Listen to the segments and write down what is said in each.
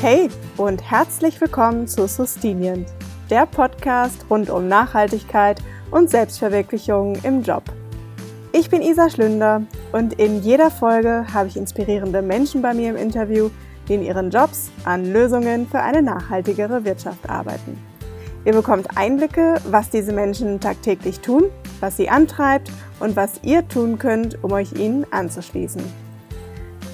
Hey und herzlich willkommen zu Sustinient, der Podcast rund um Nachhaltigkeit und Selbstverwirklichung im Job. Ich bin Isa Schlünder und in jeder Folge habe ich inspirierende Menschen bei mir im Interview, die in ihren Jobs an Lösungen für eine nachhaltigere Wirtschaft arbeiten. Ihr bekommt Einblicke, was diese Menschen tagtäglich tun, was sie antreibt und was ihr tun könnt, um euch ihnen anzuschließen.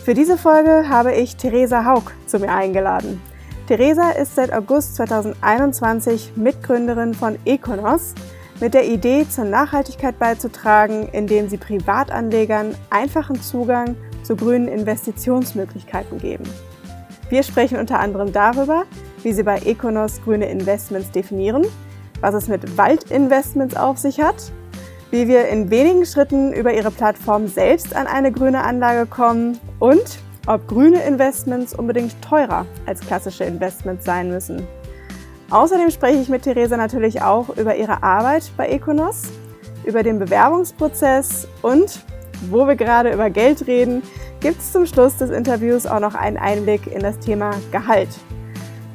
Für diese Folge habe ich Theresa Haug zu mir eingeladen. Theresa ist seit August 2021 Mitgründerin von Econos mit der Idee, zur Nachhaltigkeit beizutragen, indem sie Privatanlegern einfachen Zugang zu grünen Investitionsmöglichkeiten geben. Wir sprechen unter anderem darüber, wie sie bei Econos grüne Investments definieren, was es mit Waldinvestments auf sich hat wie wir in wenigen Schritten über Ihre Plattform selbst an eine grüne Anlage kommen und ob grüne Investments unbedingt teurer als klassische Investments sein müssen. Außerdem spreche ich mit Theresa natürlich auch über ihre Arbeit bei Econos, über den Bewerbungsprozess und, wo wir gerade über Geld reden, gibt es zum Schluss des Interviews auch noch einen Einblick in das Thema Gehalt.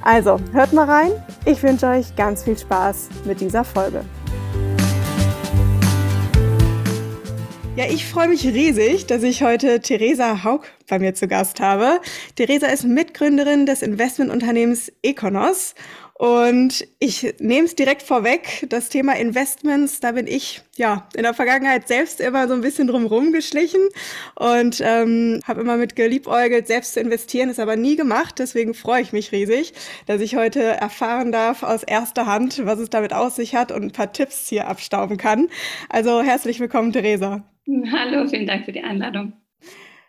Also, hört mal rein. Ich wünsche euch ganz viel Spaß mit dieser Folge. Ja, ich freue mich riesig, dass ich heute Theresa Haug bei mir zu Gast habe. Theresa ist Mitgründerin des Investmentunternehmens Econos und ich nehme es direkt vorweg, das Thema Investments, da bin ich ja in der Vergangenheit selbst immer so ein bisschen drumherum geschlichen und ähm, habe immer mit geliebäugelt, selbst zu investieren, ist aber nie gemacht. Deswegen freue ich mich riesig, dass ich heute erfahren darf aus erster Hand, was es damit aus sich hat und ein paar Tipps hier abstauben kann. Also herzlich willkommen, Theresa. Hallo, vielen Dank für die Einladung.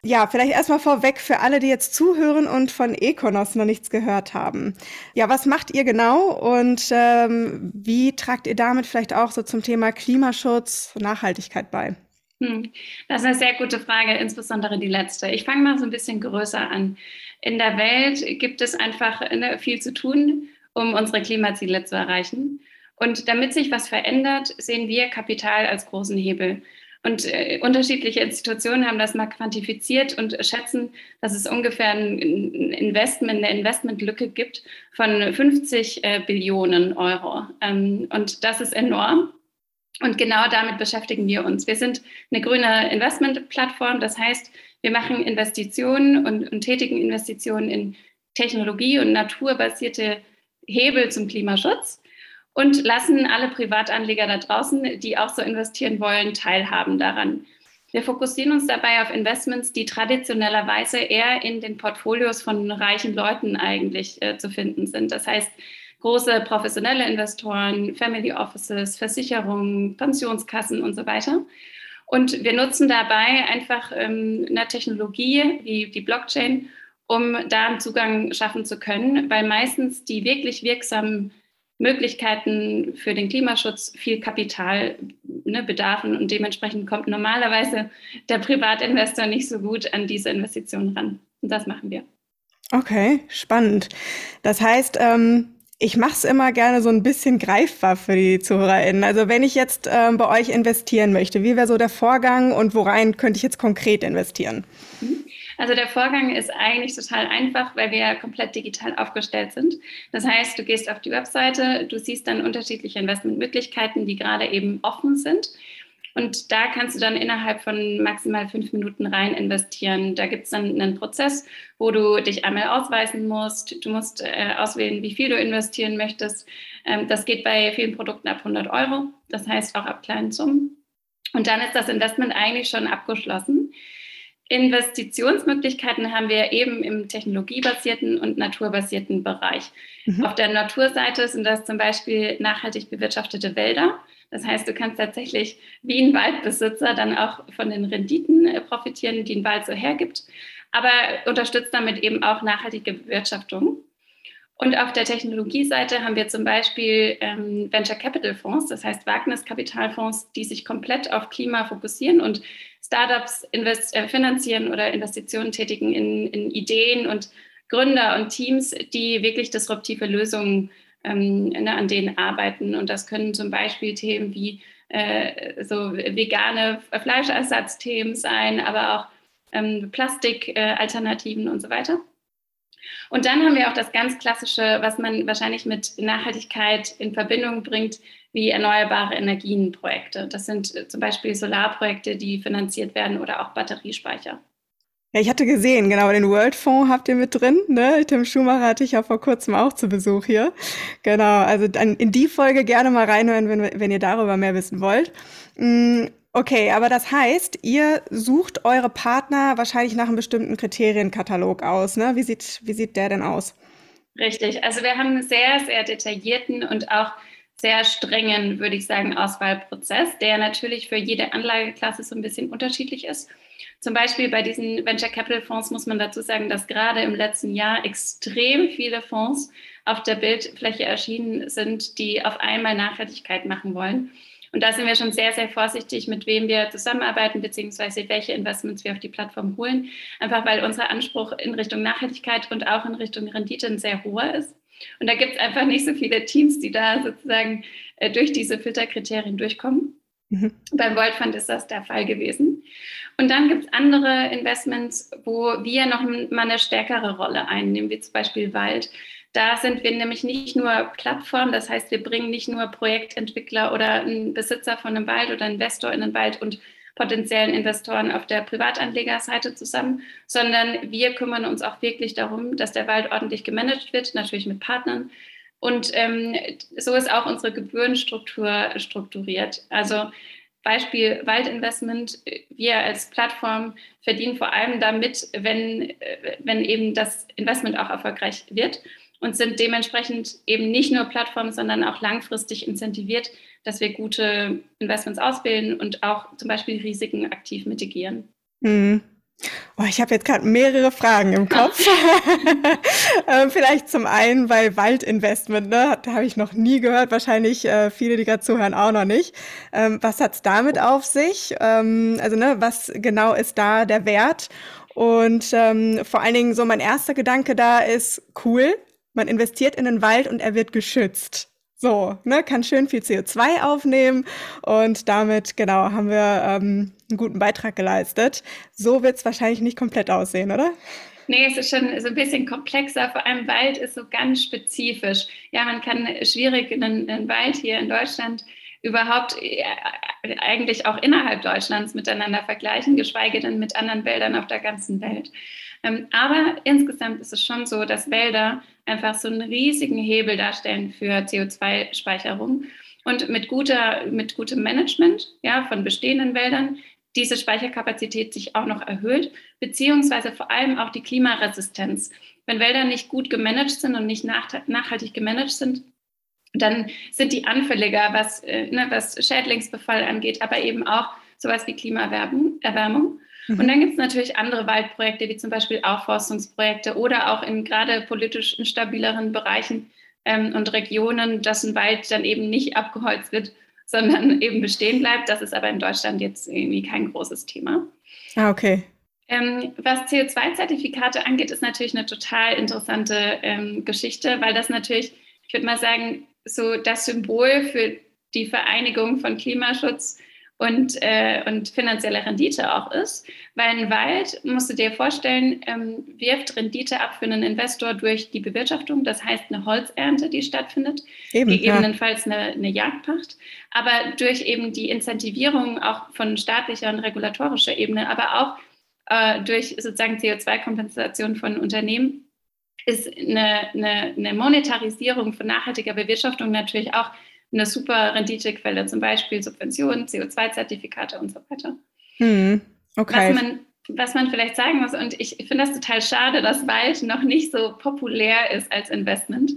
Ja, vielleicht erstmal vorweg für alle, die jetzt zuhören und von Econos noch nichts gehört haben. Ja, was macht ihr genau und ähm, wie tragt ihr damit vielleicht auch so zum Thema Klimaschutz, Nachhaltigkeit bei? Hm, das ist eine sehr gute Frage, insbesondere die letzte. Ich fange mal so ein bisschen größer an. In der Welt gibt es einfach ne, viel zu tun, um unsere Klimaziele zu erreichen. Und damit sich was verändert, sehen wir Kapital als großen Hebel. Und äh, unterschiedliche Institutionen haben das mal quantifiziert und schätzen, dass es ungefähr ein Investment, eine Investmentlücke gibt von 50 äh, Billionen Euro. Ähm, und das ist enorm. Und genau damit beschäftigen wir uns. Wir sind eine grüne Investmentplattform. Das heißt, wir machen Investitionen und, und tätigen Investitionen in Technologie und naturbasierte Hebel zum Klimaschutz und lassen alle Privatanleger da draußen, die auch so investieren wollen, teilhaben daran. Wir fokussieren uns dabei auf Investments, die traditionellerweise eher in den Portfolios von reichen Leuten eigentlich äh, zu finden sind. Das heißt, große professionelle Investoren, Family Offices, Versicherungen, Pensionskassen und so weiter. Und wir nutzen dabei einfach ähm, eine Technologie wie die Blockchain, um da einen Zugang schaffen zu können, weil meistens die wirklich wirksamen Möglichkeiten für den Klimaschutz viel Kapital ne, bedarfen und dementsprechend kommt normalerweise der Privatinvestor nicht so gut an diese Investitionen ran. Und das machen wir. Okay, spannend. Das heißt, ähm, ich mache es immer gerne so ein bisschen greifbar für die ZuhörerInnen. Also wenn ich jetzt ähm, bei euch investieren möchte, wie wäre so der Vorgang und worein könnte ich jetzt konkret investieren? Mhm. Also der Vorgang ist eigentlich total einfach, weil wir komplett digital aufgestellt sind. Das heißt, du gehst auf die Webseite, du siehst dann unterschiedliche Investmentmöglichkeiten, die gerade eben offen sind. Und da kannst du dann innerhalb von maximal fünf Minuten rein investieren. Da gibt es dann einen Prozess, wo du dich einmal ausweisen musst. Du musst äh, auswählen, wie viel du investieren möchtest. Ähm, das geht bei vielen Produkten ab 100 Euro, das heißt auch ab kleinen Summen. Und dann ist das Investment eigentlich schon abgeschlossen. Investitionsmöglichkeiten haben wir eben im technologiebasierten und naturbasierten Bereich. Mhm. Auf der Naturseite sind das zum Beispiel nachhaltig bewirtschaftete Wälder. Das heißt, du kannst tatsächlich wie ein Waldbesitzer dann auch von den Renditen äh, profitieren, die ein Wald so hergibt, aber unterstützt damit eben auch nachhaltige Bewirtschaftung. Und auf der Technologieseite haben wir zum Beispiel ähm, Venture Capital Fonds, das heißt Wagniskapitalfonds, die sich komplett auf Klima fokussieren und Startups äh, finanzieren oder Investitionen tätigen in, in, Ideen und Gründer und Teams, die wirklich disruptive Lösungen ähm, ne, an denen arbeiten. Und das können zum Beispiel Themen wie äh, so vegane Fleischersatzthemen sein, aber auch ähm, Plastikalternativen äh, und so weiter. Und dann haben wir auch das ganz klassische, was man wahrscheinlich mit Nachhaltigkeit in Verbindung bringt, wie erneuerbare Energienprojekte. Das sind äh, zum Beispiel Solarprojekte, die finanziert werden oder auch Batteriespeicher. Ja, ich hatte gesehen, genau, den World Fonds habt ihr mit drin, ne? Tim Schumacher hatte ich ja vor kurzem auch zu Besuch hier. Genau, also dann in die Folge gerne mal reinhören, wenn, wenn ihr darüber mehr wissen wollt. Mm, okay, aber das heißt, ihr sucht eure Partner wahrscheinlich nach einem bestimmten Kriterienkatalog aus, ne? Wie sieht, wie sieht der denn aus? Richtig, also wir haben einen sehr, sehr detaillierten und auch sehr strengen, würde ich sagen, Auswahlprozess, der natürlich für jede Anlageklasse so ein bisschen unterschiedlich ist. Zum Beispiel bei diesen Venture Capital Fonds muss man dazu sagen, dass gerade im letzten Jahr extrem viele Fonds auf der Bildfläche erschienen sind, die auf einmal Nachhaltigkeit machen wollen. Und da sind wir schon sehr, sehr vorsichtig, mit wem wir zusammenarbeiten, beziehungsweise welche Investments wir auf die Plattform holen. Einfach weil unser Anspruch in Richtung Nachhaltigkeit und auch in Richtung Rendite ein sehr hoher ist. Und da gibt es einfach nicht so viele Teams, die da sozusagen äh, durch diese Filterkriterien durchkommen. Mhm. Beim World Fund ist das der Fall gewesen. Und dann gibt es andere Investments, wo wir noch mal eine stärkere Rolle einnehmen, wie zum Beispiel Wald. Da sind wir nämlich nicht nur Plattform, das heißt, wir bringen nicht nur Projektentwickler oder einen Besitzer von einem Wald oder Investor in den Wald und potenziellen Investoren auf der Privatanlegerseite zusammen, sondern wir kümmern uns auch wirklich darum, dass der Wald ordentlich gemanagt wird, natürlich mit Partnern, und ähm, so ist auch unsere Gebührenstruktur strukturiert. Also Beispiel Waldinvestment. Wir als Plattform verdienen vor allem damit, wenn, wenn eben das Investment auch erfolgreich wird und sind dementsprechend eben nicht nur Plattform, sondern auch langfristig incentiviert, dass wir gute Investments auswählen und auch zum Beispiel Risiken aktiv mitigieren. Mhm. Oh, ich habe jetzt gerade mehrere Fragen im Kopf. ähm, vielleicht zum einen bei Waldinvestment, ne? Da habe ich noch nie gehört, wahrscheinlich äh, viele, die gerade zuhören, auch noch nicht. Ähm, was hat's damit auf sich? Ähm, also, ne, was genau ist da der Wert? Und ähm, vor allen Dingen so mein erster Gedanke da ist, cool, man investiert in den Wald und er wird geschützt. So, ne, kann schön viel CO2 aufnehmen und damit, genau, haben wir ähm, einen guten Beitrag geleistet. So wird es wahrscheinlich nicht komplett aussehen, oder? Nee, es ist schon so ein bisschen komplexer. Vor allem Wald ist so ganz spezifisch. Ja, man kann schwierig einen, einen Wald hier in Deutschland überhaupt äh, eigentlich auch innerhalb Deutschlands miteinander vergleichen, geschweige denn mit anderen Wäldern auf der ganzen Welt. Ähm, aber insgesamt ist es schon so, dass Wälder einfach so einen riesigen Hebel darstellen für CO2-Speicherung. Und mit, guter, mit gutem Management ja, von bestehenden Wäldern diese Speicherkapazität sich auch noch erhöht, beziehungsweise vor allem auch die Klimaresistenz. Wenn Wälder nicht gut gemanagt sind und nicht nachhaltig gemanagt sind, dann sind die anfälliger, was, äh, ne, was Schädlingsbefall angeht, aber eben auch sowas wie Klimaerwärmung. Mhm. Und dann gibt es natürlich andere Waldprojekte, wie zum Beispiel Aufforstungsprojekte oder auch in gerade politisch instabileren Bereichen ähm, und Regionen, dass ein Wald dann eben nicht abgeholzt wird, sondern eben bestehen bleibt. Das ist aber in Deutschland jetzt irgendwie kein großes Thema. Ah, okay. Ähm, was CO2-Zertifikate angeht, ist natürlich eine total interessante ähm, Geschichte, weil das natürlich, ich würde mal sagen, so das Symbol für die Vereinigung von Klimaschutz und, äh, und finanzielle Rendite auch ist. Weil ein Wald, musst du dir vorstellen, ähm, wirft Rendite ab für einen Investor durch die Bewirtschaftung, das heißt eine Holzernte, die stattfindet, eben, gegebenenfalls ja. eine, eine Jagdpacht, aber durch eben die Incentivierung auch von staatlicher und regulatorischer Ebene, aber auch äh, durch sozusagen CO2-Kompensation von Unternehmen ist eine, eine, eine Monetarisierung von nachhaltiger Bewirtschaftung natürlich auch eine super Renditequelle, zum Beispiel Subventionen, CO2-Zertifikate und so weiter. Hm, okay. Was man, was man vielleicht sagen muss, und ich finde das total schade, dass Wald noch nicht so populär ist als Investment.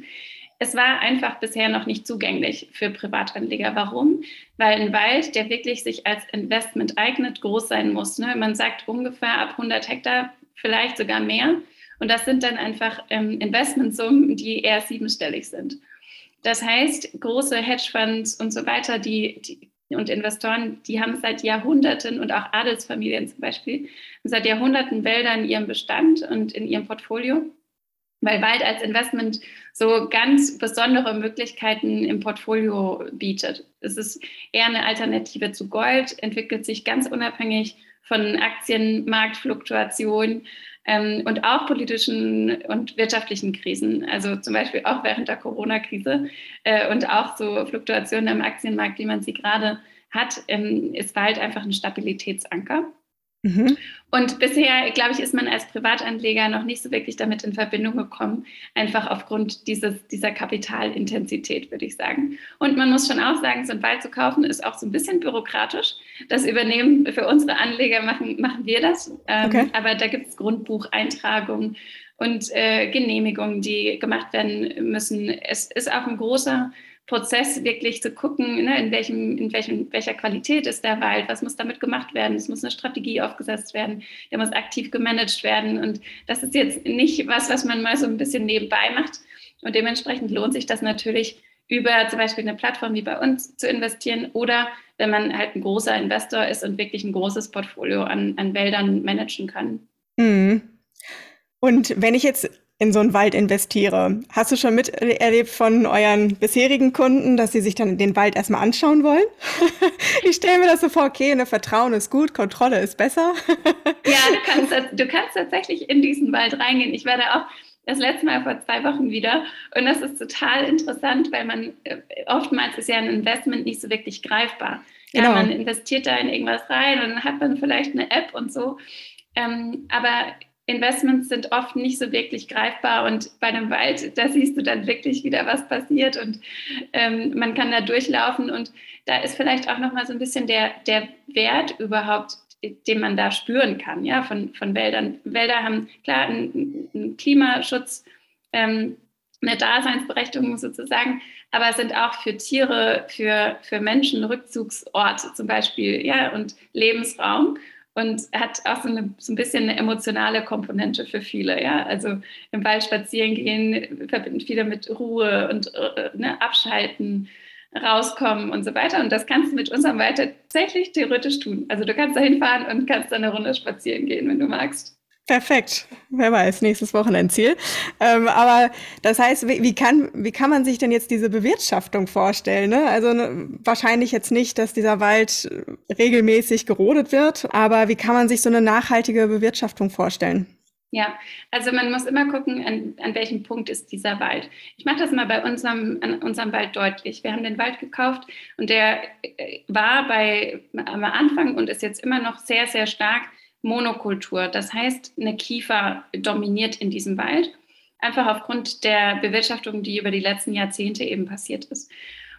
Es war einfach bisher noch nicht zugänglich für Privatanleger. Warum? Weil ein Wald, der wirklich sich als Investment eignet, groß sein muss. Ne? Man sagt ungefähr ab 100 Hektar, vielleicht sogar mehr. Und das sind dann einfach ähm, Investmentsummen, die eher siebenstellig sind. Das heißt, große Hedgefonds und so weiter, die, die, und Investoren, die haben seit Jahrhunderten und auch Adelsfamilien zum Beispiel, seit Jahrhunderten Wälder in ihrem Bestand und in ihrem Portfolio, weil Wald als Investment so ganz besondere Möglichkeiten im Portfolio bietet. Es ist eher eine Alternative zu Gold, entwickelt sich ganz unabhängig von Aktienmarktfluktuationen ähm, und auch politischen und wirtschaftlichen Krisen, also zum Beispiel auch während der Corona-Krise äh, und auch so Fluktuationen am Aktienmarkt, wie man sie gerade hat, ähm, ist Wald einfach ein Stabilitätsanker. Mhm. Und bisher, glaube ich, ist man als Privatanleger noch nicht so wirklich damit in Verbindung gekommen, einfach aufgrund dieses, dieser Kapitalintensität, würde ich sagen. Und man muss schon auch sagen, so ein Wald zu kaufen ist auch so ein bisschen bürokratisch. Das übernehmen für unsere Anleger, machen, machen wir das. Ähm, okay. Aber da gibt es Grundbucheintragungen und äh, Genehmigungen, die gemacht werden müssen. Es ist auch ein großer Prozess wirklich zu gucken, ne, in, welchem, in welchem, welcher Qualität ist der Wald, was muss damit gemacht werden. Es muss eine Strategie aufgesetzt werden, der muss aktiv gemanagt werden. Und das ist jetzt nicht was, was man mal so ein bisschen nebenbei macht. Und dementsprechend lohnt sich das natürlich, über zum Beispiel eine Plattform wie bei uns zu investieren oder wenn man halt ein großer Investor ist und wirklich ein großes Portfolio an, an Wäldern managen kann. Mhm. Und wenn ich jetzt in so einen Wald investiere. Hast du schon miterlebt von euren bisherigen Kunden, dass sie sich dann den Wald erstmal anschauen wollen? ich stelle mir das so vor, okay, ne, Vertrauen ist gut, Kontrolle ist besser. ja, du kannst, du kannst tatsächlich in diesen Wald reingehen. Ich war da auch das letzte Mal vor zwei Wochen wieder. Und das ist total interessant, weil man äh, oftmals ist ja ein Investment nicht so wirklich greifbar. Ja, genau. man investiert da in irgendwas rein und dann hat man vielleicht eine App und so. Ähm, aber Investments sind oft nicht so wirklich greifbar und bei einem Wald, da siehst du dann wirklich wieder, was passiert und ähm, man kann da durchlaufen und da ist vielleicht auch nochmal so ein bisschen der, der Wert überhaupt, den man da spüren kann, ja, von, von Wäldern. Wälder haben klar einen, einen Klimaschutz, ähm, eine Daseinsberechtigung sozusagen, aber sind auch für Tiere, für, für Menschen Rückzugsorte zum Beispiel, ja, und Lebensraum und hat auch so, eine, so ein bisschen eine emotionale Komponente für viele. Ja? Also im Wald spazieren gehen verbinden viele mit Ruhe und äh, ne, abschalten, rauskommen und so weiter. Und das kannst du mit unserem Wald tatsächlich theoretisch tun. Also du kannst da hinfahren und kannst da eine Runde spazieren gehen, wenn du magst. Perfekt. Wer weiß, nächstes Wochenendziel. Ähm, aber das heißt, wie, wie, kann, wie kann man sich denn jetzt diese Bewirtschaftung vorstellen? Ne? Also ne, wahrscheinlich jetzt nicht, dass dieser Wald regelmäßig gerodet wird, aber wie kann man sich so eine nachhaltige Bewirtschaftung vorstellen? Ja, also man muss immer gucken, an, an welchem Punkt ist dieser Wald. Ich mache das mal bei unserem, an unserem Wald deutlich. Wir haben den Wald gekauft und der äh, war bei, am Anfang und ist jetzt immer noch sehr, sehr stark Monokultur. Das heißt, eine Kiefer dominiert in diesem Wald, einfach aufgrund der Bewirtschaftung, die über die letzten Jahrzehnte eben passiert ist.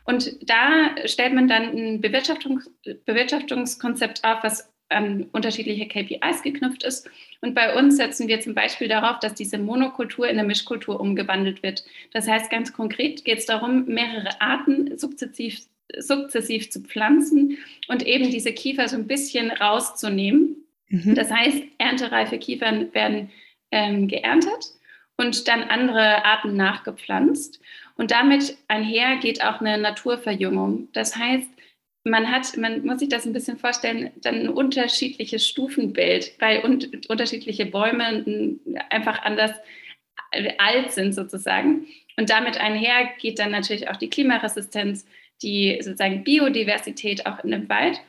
Und da stellt man dann ein Bewirtschaftungs Bewirtschaftungskonzept auf, was an unterschiedliche KPIs geknüpft ist. Und bei uns setzen wir zum Beispiel darauf, dass diese Monokultur in eine Mischkultur umgewandelt wird. Das heißt, ganz konkret geht es darum, mehrere Arten sukzessiv, sukzessiv zu pflanzen und eben diese Kiefer so ein bisschen rauszunehmen Mhm. Das heißt, erntereife Kiefern werden ähm, geerntet und dann andere Arten nachgepflanzt. Und damit einher geht auch eine Naturverjüngung. Das heißt, man hat, man muss sich das ein bisschen vorstellen, dann ein unterschiedliches Stufenbild, weil un unterschiedliche Bäume einfach anders alt sind sozusagen. Und damit einher geht dann natürlich auch die Klimaresistenz, die sozusagen Biodiversität auch in dem Wald.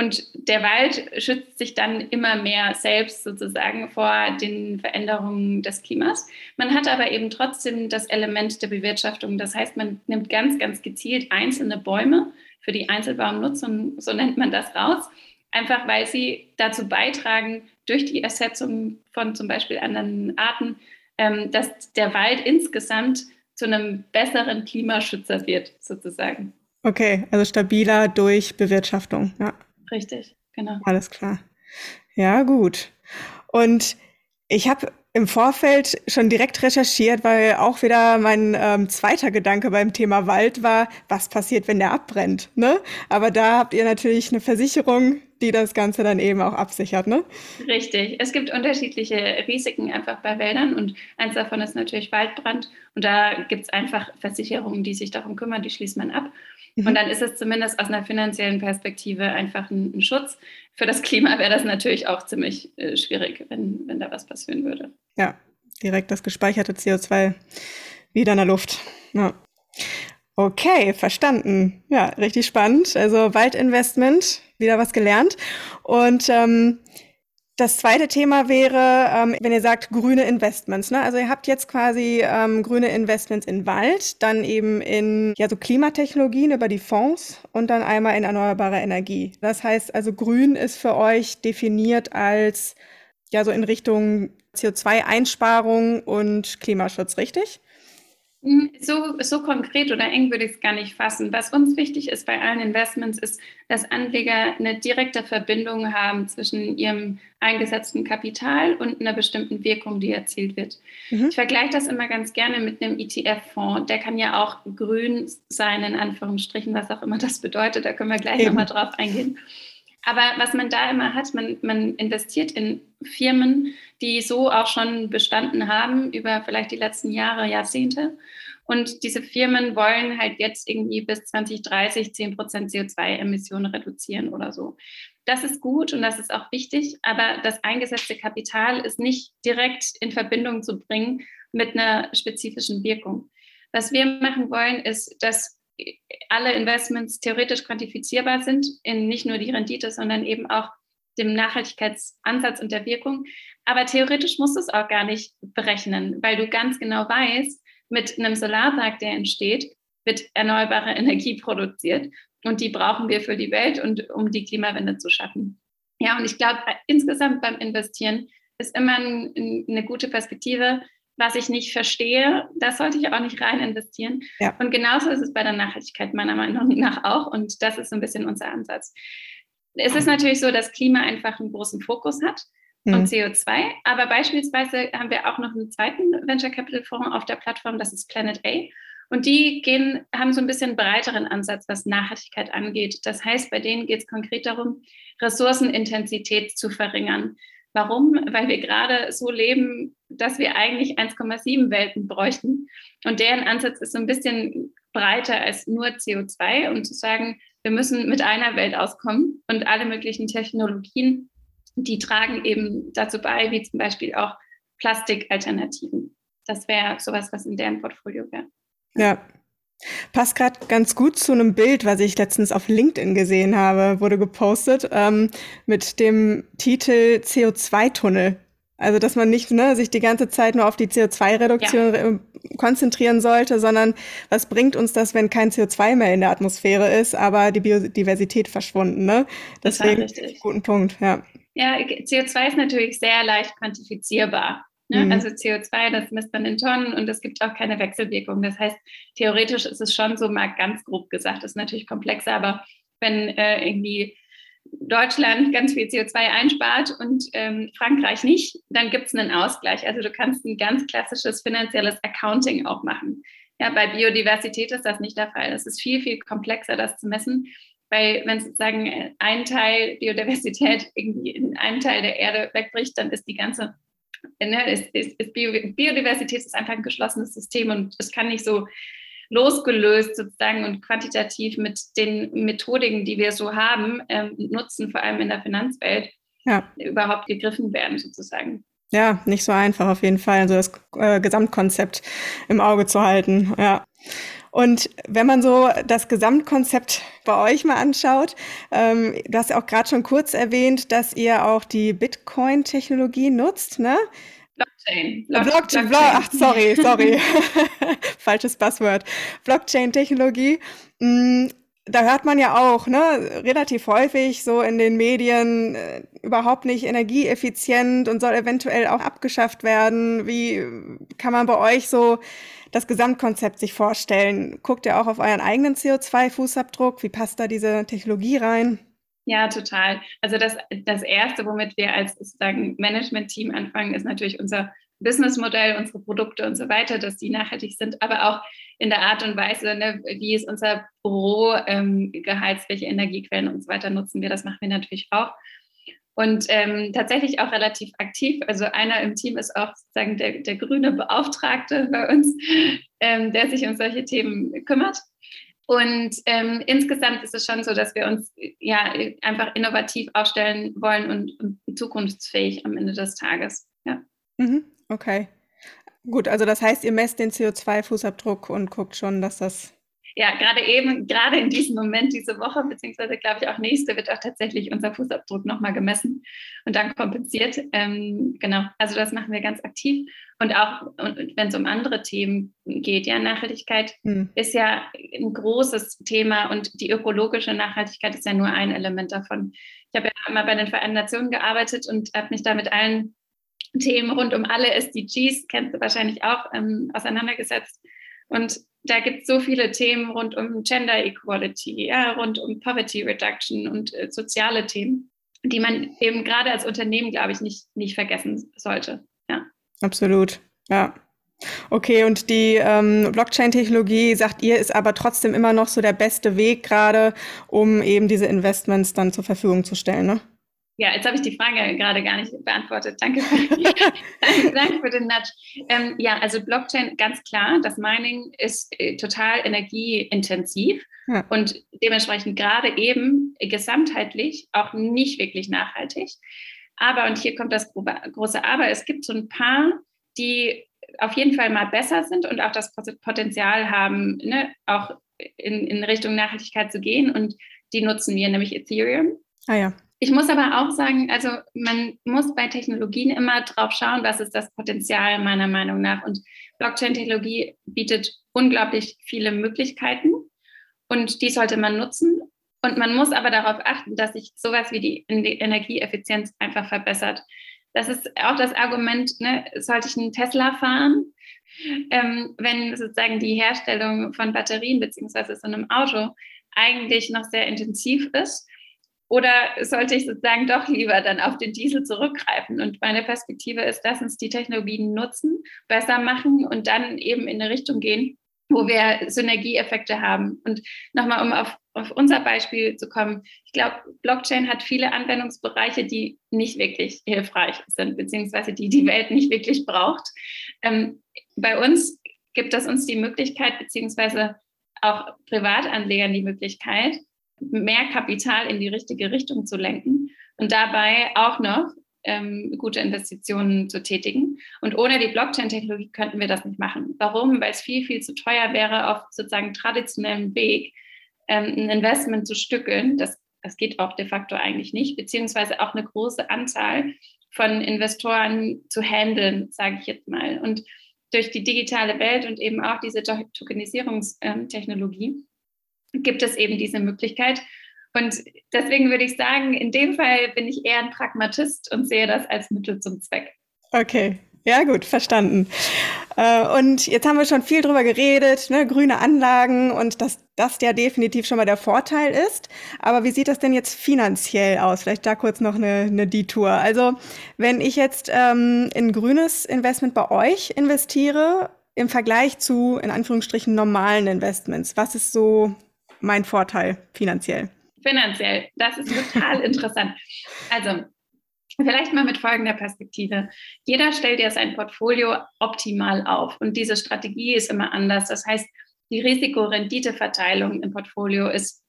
Und der Wald schützt sich dann immer mehr selbst sozusagen vor den Veränderungen des Klimas. Man hat aber eben trotzdem das Element der Bewirtschaftung. Das heißt, man nimmt ganz, ganz gezielt einzelne Bäume für die Einzelbaumnutzung, so nennt man das raus, einfach weil sie dazu beitragen, durch die Ersetzung von zum Beispiel anderen Arten, ähm, dass der Wald insgesamt zu einem besseren Klimaschützer wird, sozusagen. Okay, also stabiler durch Bewirtschaftung, ja. Richtig, genau. Alles klar. Ja, gut. Und ich habe im Vorfeld schon direkt recherchiert, weil auch wieder mein ähm, zweiter Gedanke beim Thema Wald war, was passiert, wenn der abbrennt. Ne? Aber da habt ihr natürlich eine Versicherung, die das Ganze dann eben auch absichert. Ne? Richtig. Es gibt unterschiedliche Risiken einfach bei Wäldern und eins davon ist natürlich Waldbrand. Und da gibt es einfach Versicherungen, die sich darum kümmern, die schließt man ab. Mhm. Und dann ist es zumindest aus einer finanziellen Perspektive einfach ein, ein Schutz. Für das Klima wäre das natürlich auch ziemlich äh, schwierig, wenn, wenn da was passieren würde. Ja, direkt das gespeicherte CO2 wieder in der Luft. Ja. Okay, verstanden. Ja, richtig spannend. Also Waldinvestment, wieder was gelernt. Und ähm, das zweite Thema wäre, ähm, wenn ihr sagt grüne Investments. Ne? Also ihr habt jetzt quasi ähm, grüne Investments in Wald, dann eben in ja so Klimatechnologien über die Fonds und dann einmal in erneuerbare Energie. Das heißt also grün ist für euch definiert als ja so in Richtung CO2-Einsparung und Klimaschutz, richtig? So, so konkret oder eng würde ich es gar nicht fassen. Was uns wichtig ist bei allen Investments, ist, dass Anleger eine direkte Verbindung haben zwischen ihrem eingesetzten Kapital und einer bestimmten Wirkung, die erzielt wird. Mhm. Ich vergleiche das immer ganz gerne mit einem ETF-Fonds. Der kann ja auch grün sein, in Anführungsstrichen, was auch immer das bedeutet. Da können wir gleich nochmal drauf eingehen. Aber was man da immer hat, man, man investiert in Firmen, die so auch schon bestanden haben über vielleicht die letzten Jahre, Jahrzehnte. Und diese Firmen wollen halt jetzt irgendwie bis 2030 10 Prozent CO2-Emissionen reduzieren oder so. Das ist gut und das ist auch wichtig, aber das eingesetzte Kapital ist nicht direkt in Verbindung zu bringen mit einer spezifischen Wirkung. Was wir machen wollen, ist, dass alle Investments theoretisch quantifizierbar sind in nicht nur die Rendite, sondern eben auch dem Nachhaltigkeitsansatz und der Wirkung. Aber theoretisch musst du es auch gar nicht berechnen, weil du ganz genau weißt, mit einem Solarpark, der entsteht, wird erneuerbare Energie produziert. Und die brauchen wir für die Welt und um die Klimawende zu schaffen. Ja, und ich glaube, insgesamt beim Investieren ist immer ein, eine gute Perspektive, was ich nicht verstehe, das sollte ich auch nicht rein investieren. Ja. Und genauso ist es bei der Nachhaltigkeit meiner Meinung nach auch. Und das ist so ein bisschen unser Ansatz. Es ist natürlich so, dass Klima einfach einen großen Fokus hat mhm. und CO2. Aber beispielsweise haben wir auch noch einen zweiten Venture Capital Fonds auf der Plattform, das ist Planet A. Und die gehen, haben so ein bisschen breiteren Ansatz, was Nachhaltigkeit angeht. Das heißt, bei denen geht es konkret darum, Ressourcenintensität zu verringern. Warum? Weil wir gerade so leben, dass wir eigentlich 1,7 Welten bräuchten. Und deren Ansatz ist so ein bisschen breiter als nur CO2 und zu sagen, wir müssen mit einer Welt auskommen und alle möglichen Technologien, die tragen eben dazu bei, wie zum Beispiel auch Plastikalternativen. Das wäre sowas, was in deren Portfolio wäre. Ja, Passt gerade ganz gut zu einem Bild, was ich letztens auf LinkedIn gesehen habe, wurde gepostet, ähm, mit dem Titel CO2-Tunnel. Also, dass man nicht ne, sich die ganze Zeit nur auf die CO2-Reduktion ja. konzentrieren sollte, sondern was bringt uns das, wenn kein CO2 mehr in der Atmosphäre ist, aber die Biodiversität verschwunden. Ne? Deswegen, guten Punkt, ja. Ja, CO2 ist natürlich sehr leicht quantifizierbar. Ne? Mhm. Also CO2, das misst man in Tonnen und es gibt auch keine Wechselwirkung. Das heißt, theoretisch ist es schon so mal ganz grob gesagt, ist natürlich komplexer, aber wenn äh, irgendwie Deutschland ganz viel CO2 einspart und ähm, Frankreich nicht, dann gibt es einen Ausgleich. Also du kannst ein ganz klassisches finanzielles Accounting auch machen. Ja, bei Biodiversität ist das nicht der Fall. Es ist viel, viel komplexer, das zu messen, weil wenn sozusagen ein Teil Biodiversität irgendwie in einem Teil der Erde wegbricht, dann ist die ganze ne, ist, ist, ist Biodiversität ist einfach ein geschlossenes System und es kann nicht so losgelöst sozusagen und quantitativ mit den Methodiken, die wir so haben, ähm, nutzen, vor allem in der Finanzwelt, ja. überhaupt gegriffen werden sozusagen. Ja, nicht so einfach auf jeden Fall, also das äh, Gesamtkonzept im Auge zu halten. Ja. Und wenn man so das Gesamtkonzept bei euch mal anschaut, ähm, du hast ja auch gerade schon kurz erwähnt, dass ihr auch die Bitcoin-Technologie nutzt, ne? Blockchain. Block Blockchain. Blockchain. Ach, sorry, sorry. Falsches Passwort. Blockchain-Technologie. Mm, da hört man ja auch, ne, relativ häufig so in den Medien äh, überhaupt nicht energieeffizient und soll eventuell auch abgeschafft werden. Wie kann man bei euch so das Gesamtkonzept sich vorstellen? Guckt ihr auch auf euren eigenen CO2-Fußabdruck? Wie passt da diese Technologie rein? Ja, total. Also das, das Erste, womit wir als Management-Team anfangen, ist natürlich unser Businessmodell, unsere Produkte und so weiter, dass die nachhaltig sind, aber auch in der Art und Weise, ne, wie ist unser Büro ähm, geheizt, welche Energiequellen und so weiter nutzen wir, das machen wir natürlich auch und ähm, tatsächlich auch relativ aktiv. Also einer im Team ist auch sozusagen der, der grüne Beauftragte bei uns, ähm, der sich um solche Themen kümmert. Und ähm, insgesamt ist es schon so, dass wir uns ja einfach innovativ aufstellen wollen und, und zukunftsfähig am Ende des Tages. Ja. Mhm, okay. Gut, also das heißt, ihr messt den CO2-Fußabdruck und guckt schon, dass das ja, gerade eben, gerade in diesem Moment, diese Woche, beziehungsweise glaube ich auch nächste, wird auch tatsächlich unser Fußabdruck nochmal gemessen und dann kompensiert. Ähm, genau, also das machen wir ganz aktiv. Und auch wenn es um andere Themen geht, ja, Nachhaltigkeit hm. ist ja ein großes Thema und die ökologische Nachhaltigkeit ist ja nur ein Element davon. Ich habe ja immer bei den Vereinten Nationen gearbeitet und habe mich da mit allen Themen rund um alle SDGs, kennst du wahrscheinlich auch, ähm, auseinandergesetzt. Und da gibt es so viele Themen rund um Gender Equality, ja, rund um Poverty Reduction und äh, soziale Themen, die man eben gerade als Unternehmen, glaube ich, nicht, nicht vergessen sollte. Absolut, ja. Okay, und die ähm, Blockchain-Technologie, sagt ihr, ist aber trotzdem immer noch so der beste Weg gerade, um eben diese Investments dann zur Verfügung zu stellen, ne? Ja, jetzt habe ich die Frage gerade gar nicht beantwortet. Danke für, danke, für den Nudge. Ähm, ja, also Blockchain, ganz klar, das Mining ist äh, total energieintensiv ja. und dementsprechend gerade eben gesamtheitlich auch nicht wirklich nachhaltig. Aber, und hier kommt das große Aber, es gibt so ein paar, die auf jeden Fall mal besser sind und auch das Potenzial haben, ne, auch in, in Richtung Nachhaltigkeit zu gehen. Und die nutzen wir, nämlich Ethereum. Ah ja. Ich muss aber auch sagen, also man muss bei Technologien immer drauf schauen, was ist das Potenzial meiner Meinung nach. Und Blockchain-Technologie bietet unglaublich viele Möglichkeiten und die sollte man nutzen. Und man muss aber darauf achten, dass sich sowas wie die, Energieeffizienz einfach verbessert. Das ist auch das Argument, ne, sollte ich einen Tesla fahren, ähm, wenn sozusagen die Herstellung von Batterien beziehungsweise so einem Auto eigentlich noch sehr intensiv ist oder sollte ich sozusagen doch lieber dann auf den Diesel zurückgreifen? Und meine Perspektive ist, dass uns die Technologien nutzen, besser machen und dann eben in eine Richtung gehen, wo wir Synergieeffekte haben. Und nochmal, um auf, auf unser Beispiel zu kommen, ich glaube, Blockchain hat viele Anwendungsbereiche, die nicht wirklich hilfreich sind, beziehungsweise die die Welt nicht wirklich braucht. Ähm, bei uns gibt es uns die Möglichkeit, beziehungsweise auch Privatanlegern die Möglichkeit, mehr Kapital in die richtige Richtung zu lenken und dabei auch noch ähm, gute Investitionen zu tätigen. Und ohne die Blockchain-Technologie könnten wir das nicht machen. Warum? Weil es viel, viel zu teuer wäre, auf sozusagen traditionellem Weg ein Investment zu stückeln. Das, das geht auch de facto eigentlich nicht, beziehungsweise auch eine große Anzahl von Investoren zu handeln, sage ich jetzt mal. Und durch die digitale Welt und eben auch diese Tokenisierungstechnologie gibt es eben diese Möglichkeit. Und deswegen würde ich sagen, in dem Fall bin ich eher ein Pragmatist und sehe das als Mittel zum Zweck. Okay, ja gut, verstanden. Äh, und jetzt haben wir schon viel drüber geredet, ne, grüne Anlagen und dass das ja definitiv schon mal der Vorteil ist. Aber wie sieht das denn jetzt finanziell aus? Vielleicht da kurz noch eine, eine Detour. Also wenn ich jetzt ähm, in grünes Investment bei euch investiere, im Vergleich zu, in Anführungsstrichen, normalen Investments, was ist so mein Vorteil finanziell? Finanziell, das ist total interessant. Also, vielleicht mal mit folgender Perspektive. Jeder stellt ja sein Portfolio optimal auf und diese Strategie ist immer anders. Das heißt, die Risiko-Rendite-Verteilung im Portfolio ist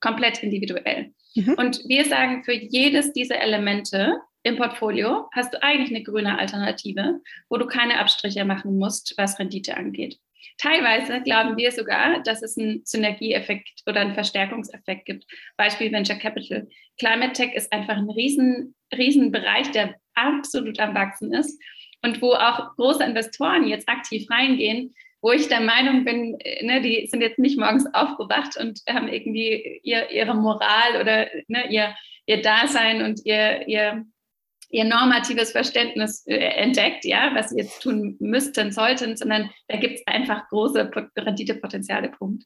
komplett individuell. Mhm. Und wir sagen, für jedes dieser Elemente im Portfolio hast du eigentlich eine grüne Alternative, wo du keine Abstriche machen musst, was Rendite angeht. Teilweise glauben wir sogar, dass es einen Synergieeffekt oder einen Verstärkungseffekt gibt. Beispiel Venture Capital. Climate Tech ist einfach ein riesen, riesen Bereich, der absolut am Wachsen ist und wo auch große Investoren jetzt aktiv reingehen, wo ich der Meinung bin, ne, die sind jetzt nicht morgens aufgewacht und haben irgendwie ihr, ihre Moral oder ne, ihr, ihr Dasein und ihr, ihr ihr normatives Verständnis äh, entdeckt, ja, was sie jetzt tun müssten, sollten, sondern da gibt es einfach große Renditepotenziale. Punkt.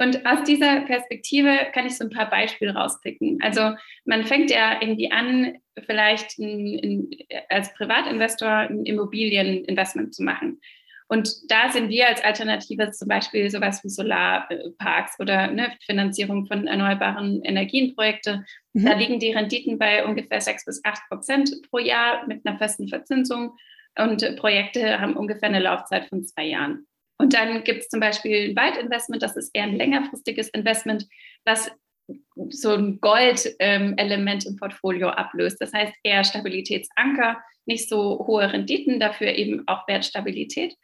Und aus dieser Perspektive kann ich so ein paar Beispiele rauspicken. Also man fängt ja irgendwie an, vielleicht in, in, als Privatinvestor ein Immobilieninvestment zu machen. Und da sind wir als Alternative zum Beispiel sowas wie Solarparks oder ne, Finanzierung von erneuerbaren Energienprojekte. Mhm. Da liegen die Renditen bei ungefähr sechs bis acht Prozent pro Jahr mit einer festen Verzinsung. Und Projekte haben ungefähr eine Laufzeit von zwei Jahren. Und dann gibt es zum Beispiel ein Waldinvestment, das ist eher ein längerfristiges Investment, was so ein Gold-Element im Portfolio ablöst. Das heißt eher Stabilitätsanker, nicht so hohe Renditen, dafür eben auch Wertstabilität.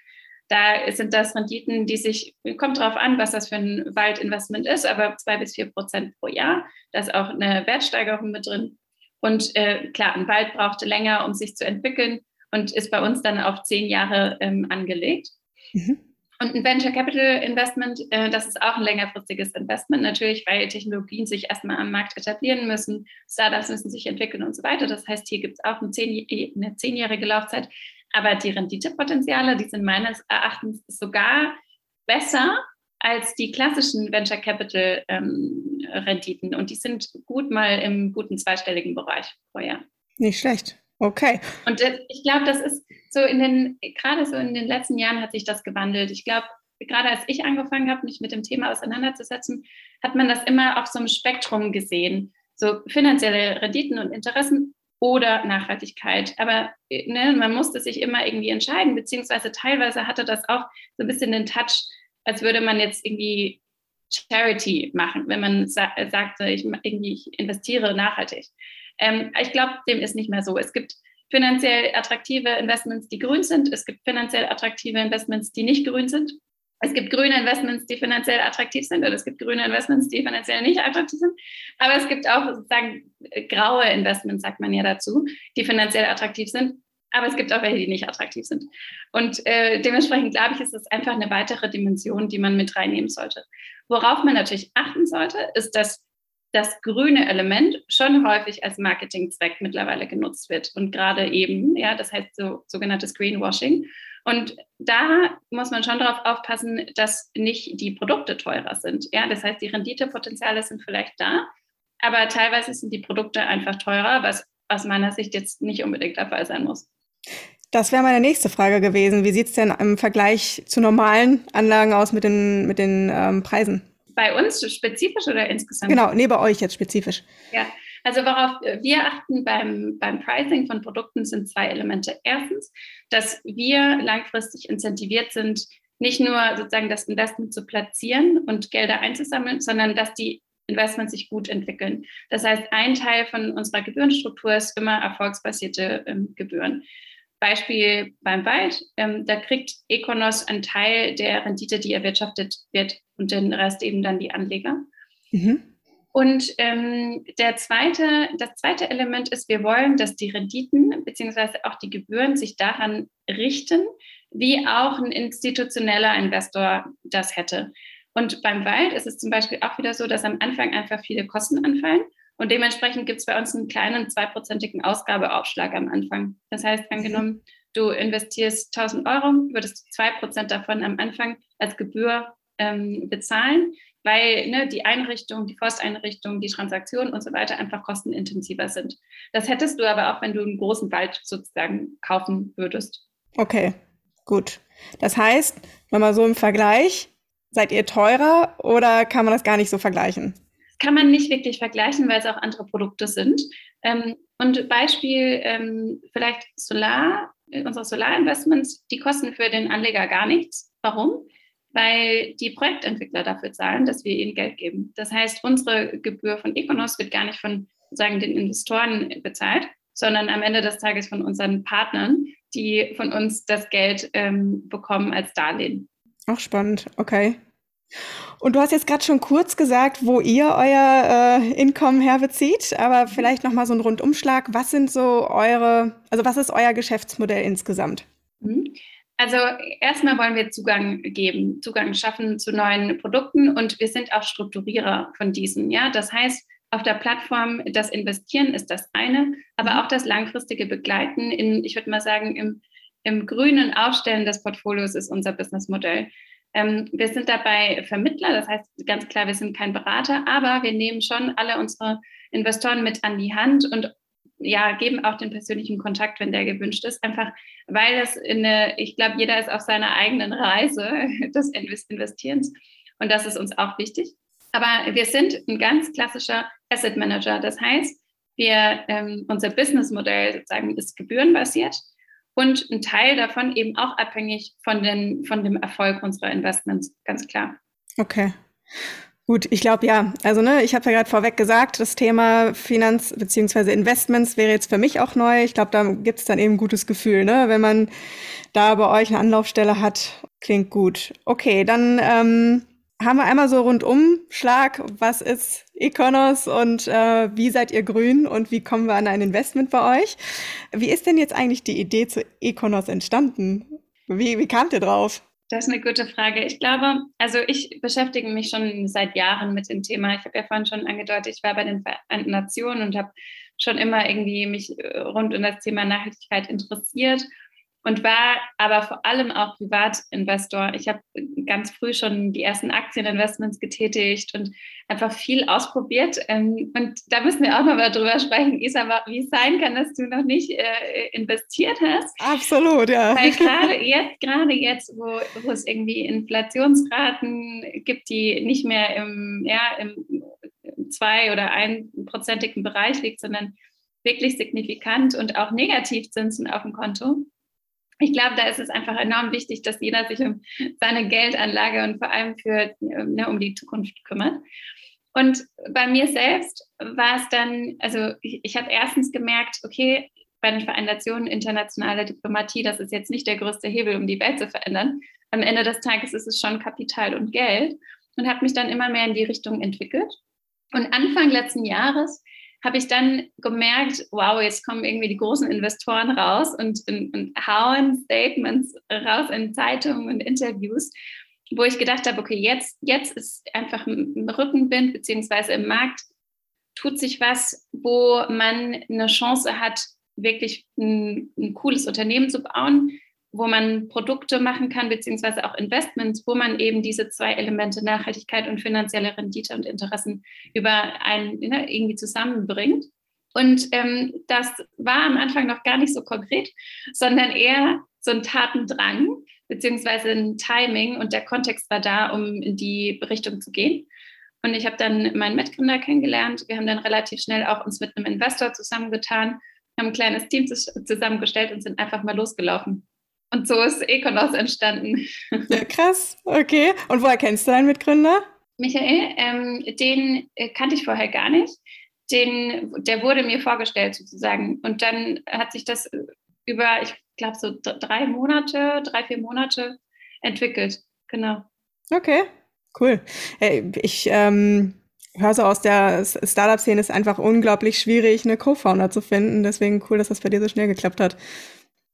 Da sind das Renditen, die sich, kommt drauf an, was das für ein Waldinvestment ist, aber zwei bis vier Prozent pro Jahr. Da ist auch eine Wertsteigerung mit drin. Und äh, klar, ein Wald braucht länger, um sich zu entwickeln und ist bei uns dann auf zehn Jahre ähm, angelegt. Mhm. Und ein Venture Capital Investment, äh, das ist auch ein längerfristiges Investment, natürlich, weil Technologien sich erstmal am Markt etablieren müssen, Startups müssen sich entwickeln und so weiter. Das heißt, hier gibt es auch eine, zehn, eine zehnjährige Laufzeit. Aber die Renditepotenziale, die sind meines Erachtens sogar besser als die klassischen Venture Capital ähm, Renditen. Und die sind gut mal im guten zweistelligen Bereich pro Jahr. Nicht schlecht. Okay. Und ich glaube, das ist so in den, gerade so in den letzten Jahren hat sich das gewandelt. Ich glaube, gerade als ich angefangen habe, mich mit dem Thema auseinanderzusetzen, hat man das immer auf so einem Spektrum gesehen. So finanzielle Renditen und Interessen oder Nachhaltigkeit. Aber äh, ne, man musste sich immer irgendwie entscheiden, beziehungsweise teilweise hatte das auch so ein bisschen den Touch, als würde man jetzt irgendwie Charity machen, wenn man sa sagte, ich, irgendwie, ich investiere nachhaltig. Ähm, ich glaube, dem ist nicht mehr so. Es gibt finanziell attraktive Investments, die grün sind. Es gibt finanziell attraktive Investments, die nicht grün sind. Es gibt grüne Investments, die finanziell attraktiv sind, oder es gibt grüne Investments, die finanziell nicht attraktiv sind. Aber es gibt auch sozusagen graue Investments, sagt man ja dazu, die finanziell attraktiv sind. Aber es gibt auch welche, die nicht attraktiv sind. Und äh, dementsprechend glaube ich, ist es einfach eine weitere Dimension, die man mit reinnehmen sollte. Worauf man natürlich achten sollte, ist, dass das grüne Element schon häufig als Marketingzweck mittlerweile genutzt wird und gerade eben, ja, das heißt so sogenanntes Greenwashing. Und da muss man schon darauf aufpassen, dass nicht die Produkte teurer sind. Ja, das heißt, die Renditepotenziale sind vielleicht da, aber teilweise sind die Produkte einfach teurer, was aus meiner Sicht jetzt nicht unbedingt der Fall sein muss. Das wäre meine nächste Frage gewesen. Wie sieht es denn im Vergleich zu normalen Anlagen aus mit den, mit den ähm, Preisen? Bei uns spezifisch oder insgesamt? Genau, nee, bei euch jetzt spezifisch. Ja, also worauf wir achten beim, beim Pricing von Produkten sind zwei Elemente. Erstens, dass wir langfristig incentiviert sind, nicht nur sozusagen das Investment zu platzieren und Gelder einzusammeln, sondern dass die Investments sich gut entwickeln. Das heißt, ein Teil von unserer Gebührenstruktur ist immer erfolgsbasierte ähm, Gebühren. Beispiel beim Wald, ähm, da kriegt Econos einen Teil der Rendite, die erwirtschaftet wird, und den Rest eben dann die Anleger. Mhm. Und ähm, der zweite, das zweite Element ist, wir wollen, dass die Renditen bzw. auch die Gebühren sich daran richten, wie auch ein institutioneller Investor das hätte. Und beim Wald ist es zum Beispiel auch wieder so, dass am Anfang einfach viele Kosten anfallen. Und dementsprechend gibt es bei uns einen kleinen zweiprozentigen Ausgabeaufschlag am Anfang. Das heißt, mhm. angenommen, du investierst 1000 Euro, würdest du zwei Prozent davon am Anfang als Gebühr ähm, bezahlen, weil ne, die Einrichtung, die Forsteinrichtung, die Transaktionen und so weiter einfach kostenintensiver sind. Das hättest du aber auch, wenn du einen großen Wald sozusagen kaufen würdest. Okay, gut. Das heißt, nochmal so im Vergleich, seid ihr teurer oder kann man das gar nicht so vergleichen? Das kann man nicht wirklich vergleichen, weil es auch andere Produkte sind. Ähm, und Beispiel ähm, vielleicht Solar, unsere Solarinvestments, die kosten für den Anleger gar nichts. Warum? Weil die Projektentwickler dafür zahlen, dass wir ihnen Geld geben. Das heißt, unsere Gebühr von Econos wird gar nicht von sagen, den Investoren bezahlt, sondern am Ende des Tages von unseren Partnern, die von uns das Geld ähm, bekommen als Darlehen. Auch spannend, okay. Und du hast jetzt gerade schon kurz gesagt, wo ihr euer äh, Income herbezieht, aber vielleicht noch mal so ein Rundumschlag. Was sind so eure, also was ist euer Geschäftsmodell insgesamt? Mhm. Also erstmal wollen wir Zugang geben, Zugang schaffen zu neuen Produkten und wir sind auch Strukturierer von diesen. Ja, das heißt, auf der Plattform das Investieren ist das eine, aber mhm. auch das langfristige Begleiten in, ich würde mal sagen, im, im grünen Aufstellen des Portfolios ist unser Businessmodell. Ähm, wir sind dabei Vermittler, das heißt ganz klar, wir sind kein Berater, aber wir nehmen schon alle unsere Investoren mit an die Hand und ja, geben auch den persönlichen Kontakt, wenn der gewünscht ist, einfach weil das in eine, ich glaube, jeder ist auf seiner eigenen Reise des Investierens und das ist uns auch wichtig. Aber wir sind ein ganz klassischer Asset Manager. Das heißt, wir, ähm, unser Businessmodell sozusagen ist gebührenbasiert und ein Teil davon eben auch abhängig von, den, von dem Erfolg unserer Investments, ganz klar. Okay. Gut, ich glaube ja. Also ne, ich habe ja gerade vorweg gesagt, das Thema Finanz- bzw. Investments wäre jetzt für mich auch neu. Ich glaube, da gibt es dann eben ein gutes Gefühl, ne? wenn man da bei euch eine Anlaufstelle hat. Klingt gut. Okay, dann ähm, haben wir einmal so Rundumschlag. Was ist Econos und äh, wie seid ihr grün und wie kommen wir an ein Investment bei euch? Wie ist denn jetzt eigentlich die Idee zu Econos entstanden? Wie, wie kamt ihr drauf? Das ist eine gute Frage. Ich glaube, also ich beschäftige mich schon seit Jahren mit dem Thema. Ich habe ja vorhin schon angedeutet, ich war bei den Vereinten Nationen und habe schon immer irgendwie mich äh, rund um das Thema Nachhaltigkeit interessiert und war aber vor allem auch Privatinvestor. Ich habe ganz früh schon die ersten Aktieninvestments getätigt und einfach viel ausprobiert. Ähm, und da müssen wir auch noch mal drüber sprechen, Isa, wie es sein kann, dass du noch nicht äh, investiert hast. Absolut, ja. Weil gerade jetzt, gerade jetzt, wo, wo es irgendwie Inflationsraten gibt, die nicht mehr im, ja, im zwei- oder einprozentigen Bereich liegt, sondern wirklich signifikant und auch Negativzinsen auf dem Konto ich glaube, da ist es einfach enorm wichtig, dass jeder sich um seine Geldanlage und vor allem für, ne, um die Zukunft kümmert. Und bei mir selbst war es dann, also ich, ich habe erstens gemerkt, okay, bei den Vereinten Nationen internationale Diplomatie, das ist jetzt nicht der größte Hebel, um die Welt zu verändern. Am Ende des Tages ist es schon Kapital und Geld und habe mich dann immer mehr in die Richtung entwickelt. Und Anfang letzten Jahres habe ich dann gemerkt, wow, jetzt kommen irgendwie die großen Investoren raus und, und, und hauen Statements raus in Zeitungen und Interviews, wo ich gedacht habe, okay, jetzt, jetzt ist einfach ein Rückenwind, beziehungsweise im Markt tut sich was, wo man eine Chance hat, wirklich ein, ein cooles Unternehmen zu bauen, wo man Produkte machen kann, beziehungsweise auch Investments, wo man eben diese zwei Elemente Nachhaltigkeit und finanzielle Rendite und Interessen über einen ne, irgendwie zusammenbringt. Und ähm, das war am Anfang noch gar nicht so konkret, sondern eher so ein Tatendrang, beziehungsweise ein Timing und der Kontext war da, um in die Richtung zu gehen. Und ich habe dann meinen Mitgründer kennengelernt. Wir haben dann relativ schnell auch uns mit einem Investor zusammengetan, haben ein kleines Team zusammengestellt und sind einfach mal losgelaufen. Und so ist Econos entstanden. Ja, krass, okay. Und woher kennst du deinen Mitgründer? Michael, ähm, den äh, kannte ich vorher gar nicht. Den, der wurde mir vorgestellt sozusagen. Und dann hat sich das über, ich glaube, so drei Monate, drei, vier Monate entwickelt. Genau. Okay, cool. Hey, ich ähm, höre so aus der Startup-Szene, ist einfach unglaublich schwierig, eine Co-Founder zu finden. Deswegen cool, dass das bei dir so schnell geklappt hat.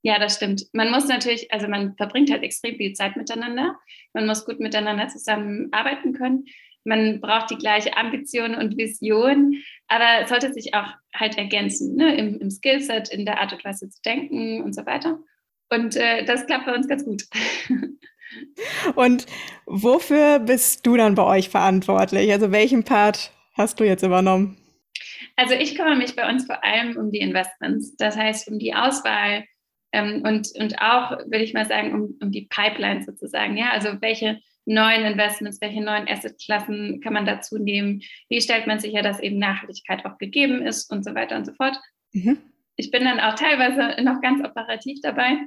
Ja, das stimmt. Man muss natürlich, also man verbringt halt extrem viel Zeit miteinander. Man muss gut miteinander zusammenarbeiten können. Man braucht die gleiche Ambition und Vision, aber sollte sich auch halt ergänzen, ne? Im, im Skillset, in der Art und Weise zu denken und so weiter. Und äh, das klappt bei uns ganz gut. Und wofür bist du dann bei euch verantwortlich? Also welchen Part hast du jetzt übernommen? Also ich kümmere mich bei uns vor allem um die Investments, das heißt um die Auswahl ähm, und, und auch, würde ich mal sagen, um, um die Pipeline sozusagen. Ja, also welche neuen Investments, welche neuen Assetklassen kann man dazu nehmen? Wie stellt man sicher, dass eben Nachhaltigkeit auch gegeben ist und so weiter und so fort? Mhm. Ich bin dann auch teilweise noch ganz operativ dabei.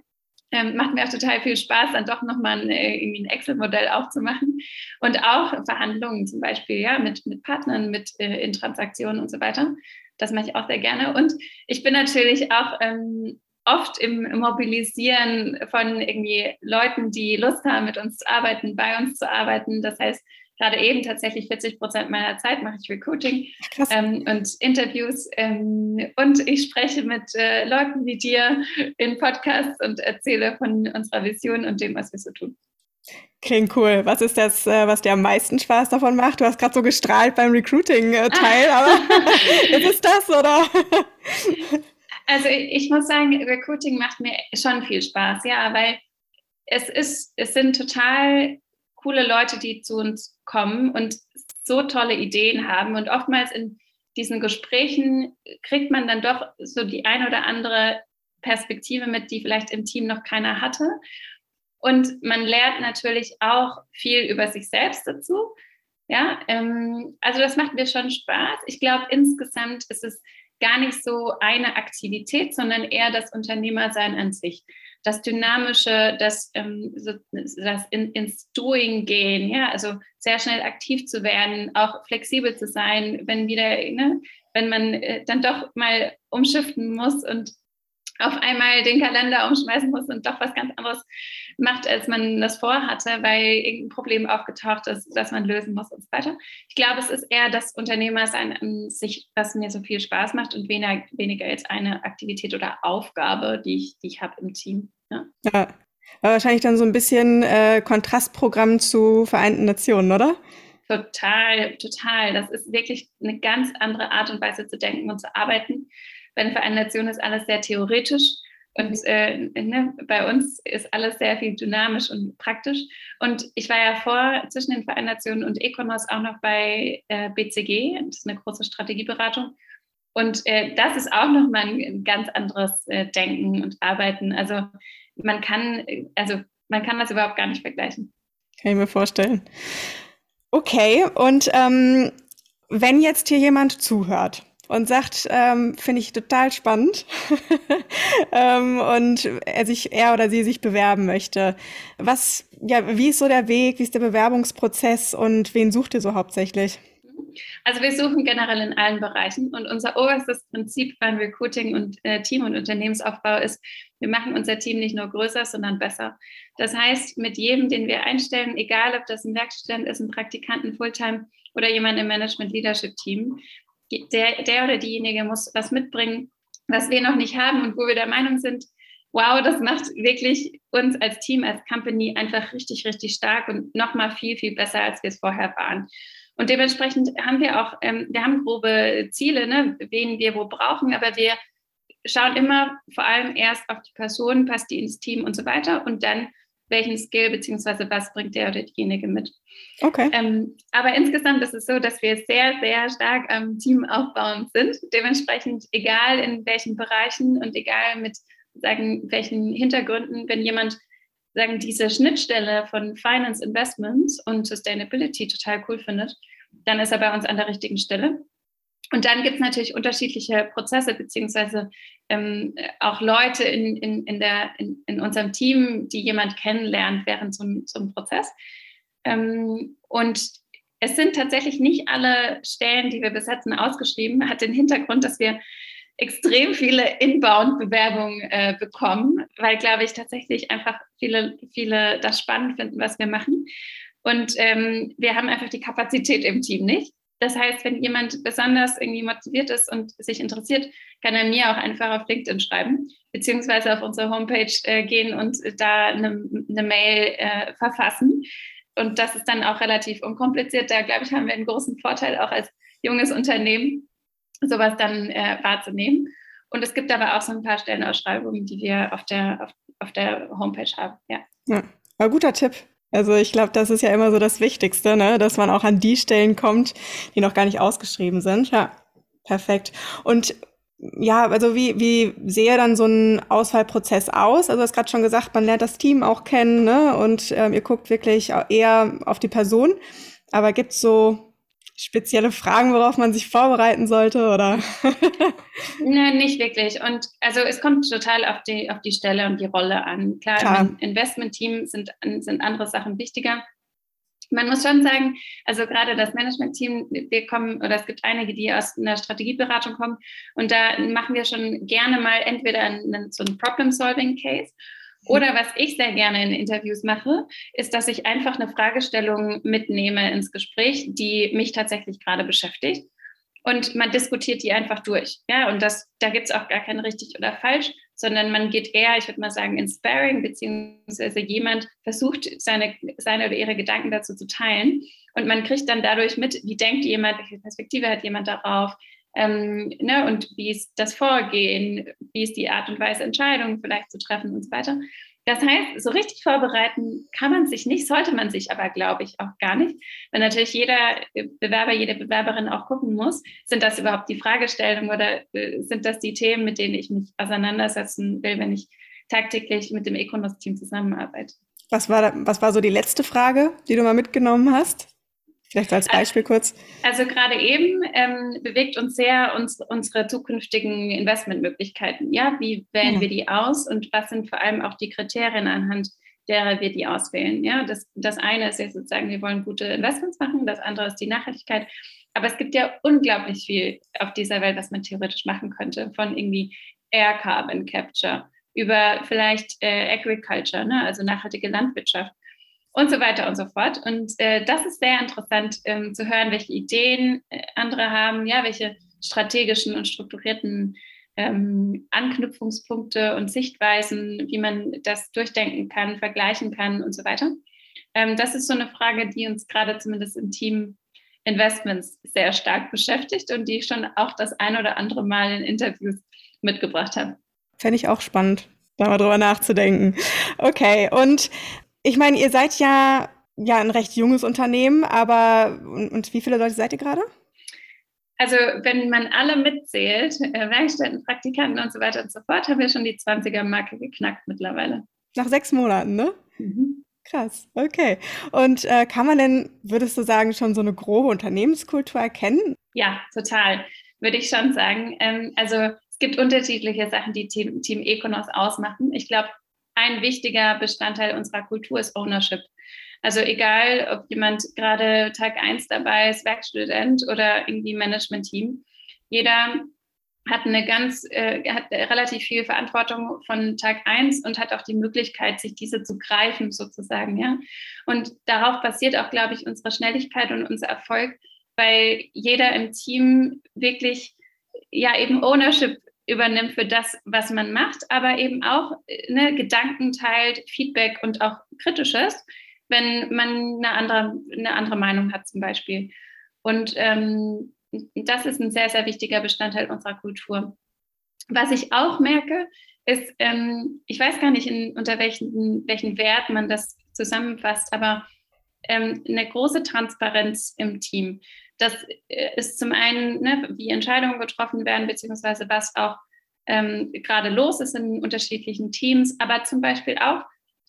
Ähm, macht mir auch total viel Spaß, dann doch nochmal ein, äh, irgendwie ein Excel-Modell aufzumachen. Und auch Verhandlungen zum Beispiel, ja, mit, mit Partnern, mit äh, in Transaktionen und so weiter. Das mache ich auch sehr gerne. Und ich bin natürlich auch ähm, oft im Mobilisieren von irgendwie Leuten, die Lust haben, mit uns zu arbeiten, bei uns zu arbeiten. Das heißt, gerade eben tatsächlich 40 Prozent meiner Zeit mache ich Recruiting ähm, und Interviews. Ähm, und ich spreche mit äh, Leuten wie dir in Podcasts und erzähle von unserer Vision und dem, was wir so tun. Klingt cool. Was ist das, äh, was dir am meisten Spaß davon macht? Du hast gerade so gestrahlt beim Recruiting-Teil, aber ist es das, oder? Also ich muss sagen, Recruiting macht mir schon viel Spaß, ja, weil es ist, es sind total coole Leute, die zu uns kommen und so tolle Ideen haben. Und oftmals in diesen Gesprächen kriegt man dann doch so die ein oder andere Perspektive mit, die vielleicht im Team noch keiner hatte. Und man lernt natürlich auch viel über sich selbst dazu. Ja, ähm, also das macht mir schon Spaß. Ich glaube, insgesamt ist es gar nicht so eine Aktivität, sondern eher das Unternehmersein an sich. Das Dynamische, das, ähm, das in, ins Doing gehen, ja, also sehr schnell aktiv zu werden, auch flexibel zu sein, wenn wieder, ne, wenn man äh, dann doch mal umschiften muss und auf einmal den Kalender umschmeißen muss und doch was ganz anderes macht, als man das vorhatte, weil irgendein Problem aufgetaucht ist, das man lösen muss und so weiter. Ich glaube, es ist eher das Unternehmersein an sich, was mir so viel Spaß macht und weniger, weniger jetzt eine Aktivität oder Aufgabe, die ich, die ich habe im Team. Ja. ja. wahrscheinlich dann so ein bisschen äh, Kontrastprogramm zu Vereinten Nationen, oder? Total, total. Das ist wirklich eine ganz andere Art und Weise zu denken und zu arbeiten. Bei den Vereinten Nationen ist alles sehr theoretisch und mhm. äh, ne, bei uns ist alles sehr viel dynamisch und praktisch. Und ich war ja vor zwischen den Vereinten Nationen und Econos auch noch bei äh, BCG, das ist eine große Strategieberatung. Und äh, das ist auch nochmal ein ganz anderes äh, Denken und Arbeiten. Also man kann, also man kann das überhaupt gar nicht vergleichen. Kann ich mir vorstellen. Okay, und ähm, wenn jetzt hier jemand zuhört und sagt, ähm, finde ich total spannend ähm, und er sich er oder sie sich bewerben möchte, was ja, wie ist so der Weg, wie ist der Bewerbungsprozess und wen sucht ihr so hauptsächlich? Also wir suchen generell in allen Bereichen und unser oberstes Prinzip beim Recruiting und äh, Team- und Unternehmensaufbau ist, wir machen unser Team nicht nur größer, sondern besser. Das heißt, mit jedem, den wir einstellen, egal ob das ein Werkstudent ist, ein Praktikanten Fulltime oder jemand im Management-Leadership-Team, der, der oder diejenige muss was mitbringen, was wir noch nicht haben und wo wir der Meinung sind, wow, das macht wirklich uns als Team, als Company einfach richtig, richtig stark und nochmal viel, viel besser, als wir es vorher waren. Und dementsprechend haben wir auch, ähm, wir haben grobe Ziele, ne, wen wir wo brauchen, aber wir schauen immer vor allem erst auf die Person, passt die ins Team und so weiter und dann welchen Skill beziehungsweise was bringt der oder diejenige mit. Okay. Ähm, aber insgesamt ist es so, dass wir sehr, sehr stark am Team aufbauend sind. Dementsprechend, egal in welchen Bereichen und egal mit sagen, welchen Hintergründen, wenn jemand sagen, diese Schnittstelle von Finance Investments und Sustainability total cool findet, dann ist er bei uns an der richtigen Stelle. Und dann gibt es natürlich unterschiedliche Prozesse, beziehungsweise ähm, auch Leute in, in, in, der, in, in, unserem Team, die jemand kennenlernt während so, so einem Prozess. Ähm, und es sind tatsächlich nicht alle Stellen, die wir besetzen, ausgeschrieben. Hat den Hintergrund, dass wir extrem viele Inbound-Bewerbungen äh, bekommen, weil, glaube ich, tatsächlich einfach viele, viele das spannend finden, was wir machen. Und ähm, wir haben einfach die Kapazität im Team nicht. Das heißt, wenn jemand besonders irgendwie motiviert ist und sich interessiert, kann er mir auch einfach auf LinkedIn schreiben, beziehungsweise auf unsere Homepage äh, gehen und da eine, eine Mail äh, verfassen. Und das ist dann auch relativ unkompliziert. Da, glaube ich, haben wir einen großen Vorteil auch als junges Unternehmen, sowas dann äh, wahrzunehmen. Und es gibt aber auch so ein paar Stellenausschreibungen, die wir auf der, auf, auf der Homepage haben. Ja. ja, war guter Tipp. Also ich glaube, das ist ja immer so das Wichtigste, ne? dass man auch an die Stellen kommt, die noch gar nicht ausgeschrieben sind. Ja, perfekt. Und ja, also wie, wie sehe dann so ein Auswahlprozess aus? Also du hast gerade schon gesagt, man lernt das Team auch kennen ne? und ähm, ihr guckt wirklich eher auf die Person. Aber gibt es so spezielle Fragen, worauf man sich vorbereiten sollte, oder? Nein, nicht wirklich. Und also es kommt total auf die, auf die Stelle und die Rolle an. Klar, Klar. im Investment-Team sind, sind andere Sachen wichtiger. Man muss schon sagen, also gerade das Management-Team, wir kommen, oder es gibt einige, die aus einer Strategieberatung kommen, und da machen wir schon gerne mal entweder einen, so einen Problem-Solving-Case oder was ich sehr gerne in Interviews mache, ist, dass ich einfach eine Fragestellung mitnehme ins Gespräch, die mich tatsächlich gerade beschäftigt. Und man diskutiert die einfach durch. Ja, und das, da gibt es auch gar kein richtig oder falsch, sondern man geht eher, ich würde mal sagen, ins Sparring, beziehungsweise jemand versucht, seine, seine oder ihre Gedanken dazu zu teilen. Und man kriegt dann dadurch mit, wie denkt jemand, welche Perspektive hat jemand darauf, ähm, ne, und wie ist das Vorgehen, wie ist die Art und Weise, Entscheidungen vielleicht zu treffen und so weiter. Das heißt, so richtig vorbereiten kann man sich nicht, sollte man sich aber, glaube ich, auch gar nicht. Wenn natürlich jeder Bewerber, jede Bewerberin auch gucken muss, sind das überhaupt die Fragestellungen oder äh, sind das die Themen, mit denen ich mich auseinandersetzen will, wenn ich tagtäglich mit dem Econos-Team zusammenarbeite. Was war, was war so die letzte Frage, die du mal mitgenommen hast? Vielleicht als Beispiel kurz. Also gerade eben ähm, bewegt uns sehr uns, unsere zukünftigen Investmentmöglichkeiten. Ja, wie wählen ja. wir die aus und was sind vor allem auch die Kriterien anhand derer wir die auswählen. Ja, das, das eine ist jetzt sozusagen, wir wollen gute Investments machen, das andere ist die Nachhaltigkeit. Aber es gibt ja unglaublich viel auf dieser Welt, was man theoretisch machen könnte. Von irgendwie Air Carbon Capture, über vielleicht äh, Agriculture, ne, also nachhaltige Landwirtschaft und so weiter und so fort. Und äh, das ist sehr interessant ähm, zu hören, welche Ideen äh, andere haben, ja, welche strategischen und strukturierten ähm, Anknüpfungspunkte und Sichtweisen, wie man das durchdenken kann, vergleichen kann und so weiter. Ähm, das ist so eine Frage, die uns gerade zumindest im Team Investments sehr stark beschäftigt und die ich schon auch das ein oder andere Mal in Interviews mitgebracht habe. Fände ich auch spannend, da mal drüber nachzudenken. Okay, und ich meine, ihr seid ja, ja ein recht junges Unternehmen, aber und, und wie viele Leute seid ihr gerade? Also wenn man alle mitzählt, äh, Werkstätten, Praktikanten und so weiter und so fort, haben wir schon die 20er-Marke geknackt mittlerweile. Nach sechs Monaten, ne? Mhm. Krass, okay. Und äh, kann man denn, würdest du sagen, schon so eine grobe Unternehmenskultur erkennen? Ja, total, würde ich schon sagen. Ähm, also es gibt unterschiedliche Sachen, die Team, Team Econos ausmachen. Ich glaube, ein wichtiger Bestandteil unserer Kultur ist Ownership. Also egal, ob jemand gerade Tag 1 dabei ist, Werkstudent oder irgendwie Management-Team, jeder hat eine ganz, äh, hat relativ viel Verantwortung von Tag 1 und hat auch die Möglichkeit, sich diese zu greifen, sozusagen, ja. Und darauf basiert auch, glaube ich, unsere Schnelligkeit und unser Erfolg, weil jeder im Team wirklich ja eben Ownership übernimmt für das, was man macht, aber eben auch ne, Gedanken teilt, Feedback und auch Kritisches, wenn man eine andere, eine andere Meinung hat zum Beispiel. Und ähm, das ist ein sehr, sehr wichtiger Bestandteil unserer Kultur. Was ich auch merke, ist, ähm, ich weiß gar nicht, in, unter welchen, welchen Wert man das zusammenfasst, aber ähm, eine große Transparenz im Team. Das äh, ist zum einen, ne, wie Entscheidungen getroffen werden, beziehungsweise was auch ähm, gerade los ist in unterschiedlichen Teams, aber zum Beispiel auch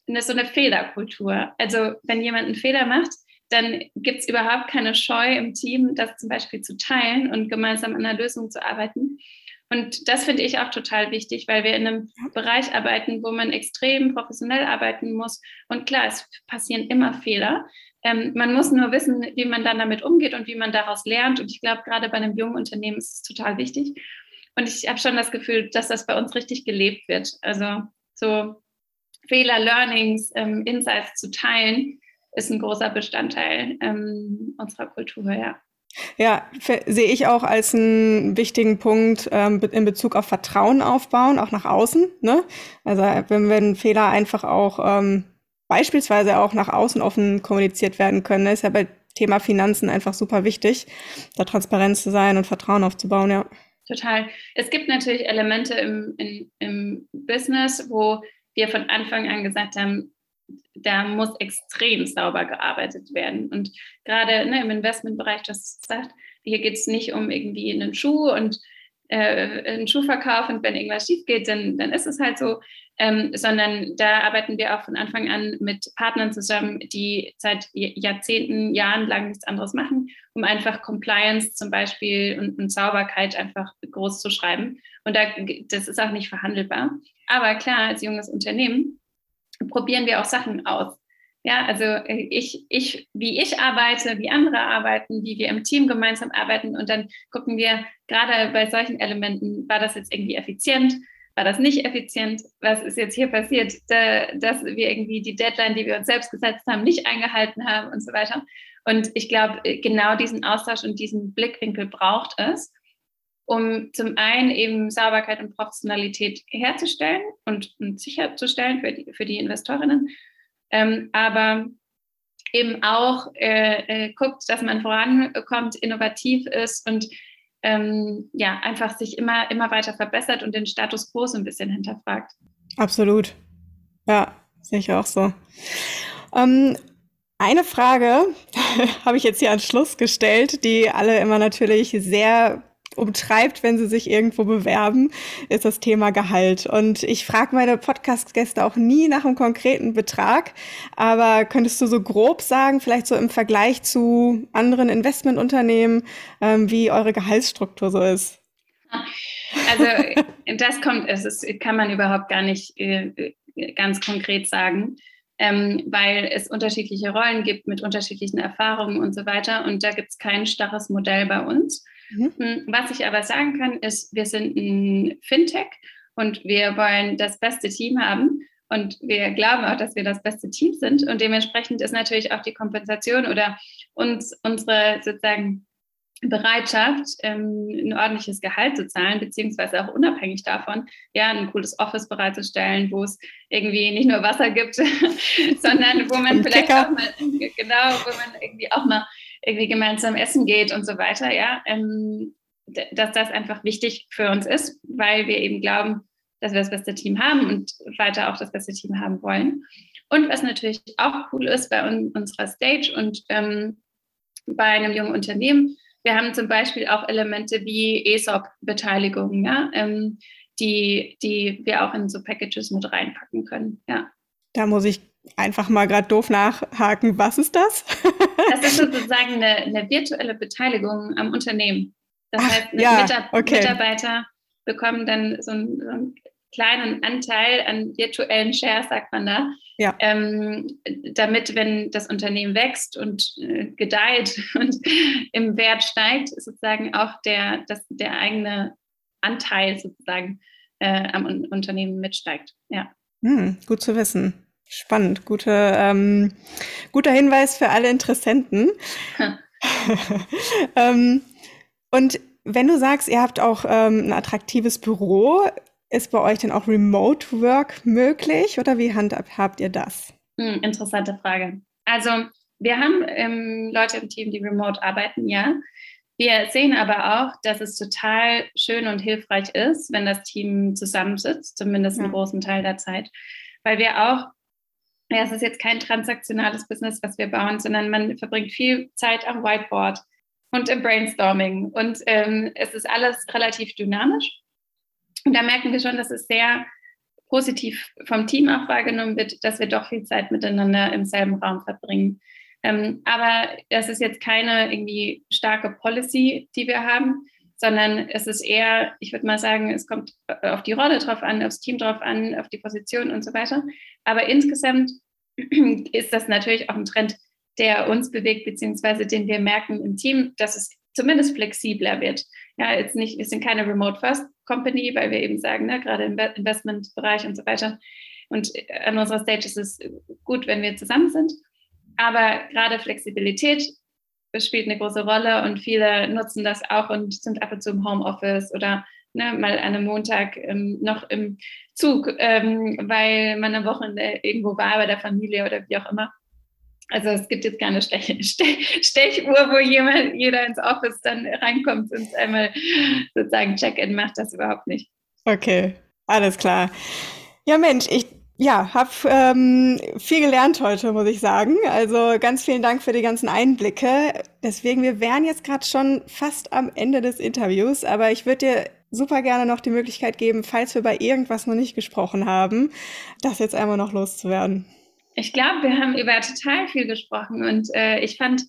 eine, so eine Fehlerkultur. Also wenn jemand einen Fehler macht, dann gibt es überhaupt keine Scheu im Team, das zum Beispiel zu teilen und gemeinsam an einer Lösung zu arbeiten. Und das finde ich auch total wichtig, weil wir in einem Bereich arbeiten, wo man extrem professionell arbeiten muss. Und klar, es passieren immer Fehler. Ähm, man muss nur wissen, wie man dann damit umgeht und wie man daraus lernt. Und ich glaube, gerade bei einem jungen Unternehmen ist es total wichtig. Und ich habe schon das Gefühl, dass das bei uns richtig gelebt wird. Also so Fehler, Learnings, ähm, Insights zu teilen, ist ein großer Bestandteil ähm, unserer Kultur, ja. Ja, sehe ich auch als einen wichtigen Punkt ähm, in Bezug auf Vertrauen aufbauen, auch nach außen. Ne? Also wenn, wenn Fehler einfach auch ähm, beispielsweise auch nach außen offen kommuniziert werden können, ist ja bei Thema Finanzen einfach super wichtig, da transparent zu sein und Vertrauen aufzubauen, ja. Total. Es gibt natürlich Elemente im, in, im Business, wo wir von Anfang an gesagt haben, da muss extrem sauber gearbeitet werden. Und gerade ne, im Investmentbereich, das sagt, hier geht es nicht um irgendwie einen Schuh und äh, einen Schuhverkauf und wenn irgendwas schief geht, dann, dann ist es halt so, ähm, sondern da arbeiten wir auch von Anfang an mit Partnern zusammen, die seit Jahrzehnten, Jahren lang nichts anderes machen, um einfach Compliance zum Beispiel und, und Sauberkeit einfach groß zu schreiben. Und da, das ist auch nicht verhandelbar. Aber klar, als junges Unternehmen probieren wir auch Sachen aus. Ja, also äh, ich, ich, wie ich arbeite, wie andere arbeiten, wie wir im Team gemeinsam arbeiten und dann gucken wir gerade bei solchen Elementen, war das jetzt irgendwie effizient, war das nicht effizient, was ist jetzt hier passiert, dass wir irgendwie die Deadline, die wir uns selbst gesetzt haben, nicht eingehalten haben und so weiter. Und ich glaube, genau diesen Austausch und diesen Blickwinkel braucht es, um zum einen eben Sauberkeit und Professionalität herzustellen und, und sicherzustellen für die, für die Investorinnen, ähm, aber eben auch äh, äh, guckt, dass man vorankommt, innovativ ist und ähm, ja, einfach sich immer, immer weiter verbessert und den Status quo so ein bisschen hinterfragt. Absolut. Ja, sehe ich auch so. Ähm, eine Frage habe ich jetzt hier an Schluss gestellt, die alle immer natürlich sehr umtreibt, wenn sie sich irgendwo bewerben, ist das Thema Gehalt. Und ich frage meine Podcast-Gäste auch nie nach einem konkreten Betrag, aber könntest du so grob sagen, vielleicht so im Vergleich zu anderen Investmentunternehmen, ähm, wie eure Gehaltsstruktur so ist? Also das kommt, es ist, kann man überhaupt gar nicht äh, ganz konkret sagen. Ähm, weil es unterschiedliche Rollen gibt mit unterschiedlichen Erfahrungen und so weiter. Und da gibt es kein starres Modell bei uns. Mhm. Hm, was ich aber sagen kann, ist, wir sind ein Fintech und wir wollen das beste Team haben. Und wir glauben auch, dass wir das beste Team sind. Und dementsprechend ist natürlich auch die Kompensation oder uns unsere sozusagen Bereitschaft, ähm, ein ordentliches Gehalt zu zahlen, beziehungsweise auch unabhängig davon, ja, ein cooles Office bereitzustellen, wo es irgendwie nicht nur Wasser gibt, sondern wo man vielleicht Kicker. auch mal, genau, wo man irgendwie auch mal irgendwie gemeinsam essen geht und so weiter, ja, ähm, dass das einfach wichtig für uns ist, weil wir eben glauben, dass wir das beste Team haben und weiter auch das beste Team haben wollen. Und was natürlich auch cool ist bei un unserer Stage und ähm, bei einem jungen Unternehmen, wir haben zum Beispiel auch Elemente wie ESOP-Beteiligung, ja, ähm, die, die wir auch in so Packages mit reinpacken können. Ja. Da muss ich einfach mal gerade doof nachhaken. Was ist das? das ist sozusagen eine, eine, virtuelle Beteiligung am Unternehmen. Das Ach, heißt, ja, Mitab okay. Mitarbeiter bekommen dann so einen, so einen, kleinen Anteil an virtuellen Shares, sagt man da, ja. ähm, damit, wenn das Unternehmen wächst und äh, gedeiht und im Wert steigt, sozusagen auch der, das, der eigene Anteil sozusagen äh, am Unternehmen mitsteigt. Ja. Hm, gut zu wissen. Spannend, Gute, ähm, guter Hinweis für alle Interessenten. ähm, und wenn du sagst, ihr habt auch ähm, ein attraktives Büro, ist bei euch denn auch Remote Work möglich oder wie handhabt ihr das? Hm, interessante Frage. Also wir haben ähm, Leute im Team, die remote arbeiten, ja. Wir sehen aber auch, dass es total schön und hilfreich ist, wenn das Team zusammensitzt, zumindest ja. einen großen Teil der Zeit, weil wir auch ja, es ist jetzt kein transaktionales Business, was wir bauen, sondern man verbringt viel Zeit am Whiteboard und im Brainstorming. Und ähm, es ist alles relativ dynamisch. Und da merken wir schon, dass es sehr positiv vom Team auch wahrgenommen wird, dass wir doch viel Zeit miteinander im selben Raum verbringen. Ähm, aber das ist jetzt keine irgendwie starke Policy, die wir haben, sondern es ist eher, ich würde mal sagen, es kommt auf die Rolle drauf an, aufs Team drauf an, auf die Position und so weiter. Aber insgesamt ist das natürlich auch ein Trend, der uns bewegt, beziehungsweise den wir merken im Team, dass es zumindest flexibler wird. Ja, jetzt nicht, wir sind keine Remote First Company, weil wir eben sagen, ne, gerade im Investmentbereich und so weiter. Und an unserer Stage ist es gut, wenn wir zusammen sind. Aber gerade Flexibilität spielt eine große Rolle und viele nutzen das auch und sind ab und zu im Homeoffice oder ne, mal an einem Montag ähm, noch im Zug, ähm, weil man am Wochenende irgendwo war bei der Familie oder wie auch immer. Also es gibt jetzt keine Stech Stechuhr, wo jemand, jeder ins Office dann reinkommt und einmal sozusagen Check-in macht, das überhaupt nicht. Okay, alles klar. Ja, Mensch, ich ja, habe ähm, viel gelernt heute, muss ich sagen. Also ganz vielen Dank für die ganzen Einblicke. Deswegen, wir wären jetzt gerade schon fast am Ende des Interviews, aber ich würde dir super gerne noch die Möglichkeit geben, falls wir bei irgendwas noch nicht gesprochen haben, das jetzt einmal noch loszuwerden. Ich glaube, wir haben über total viel gesprochen und äh, ich fand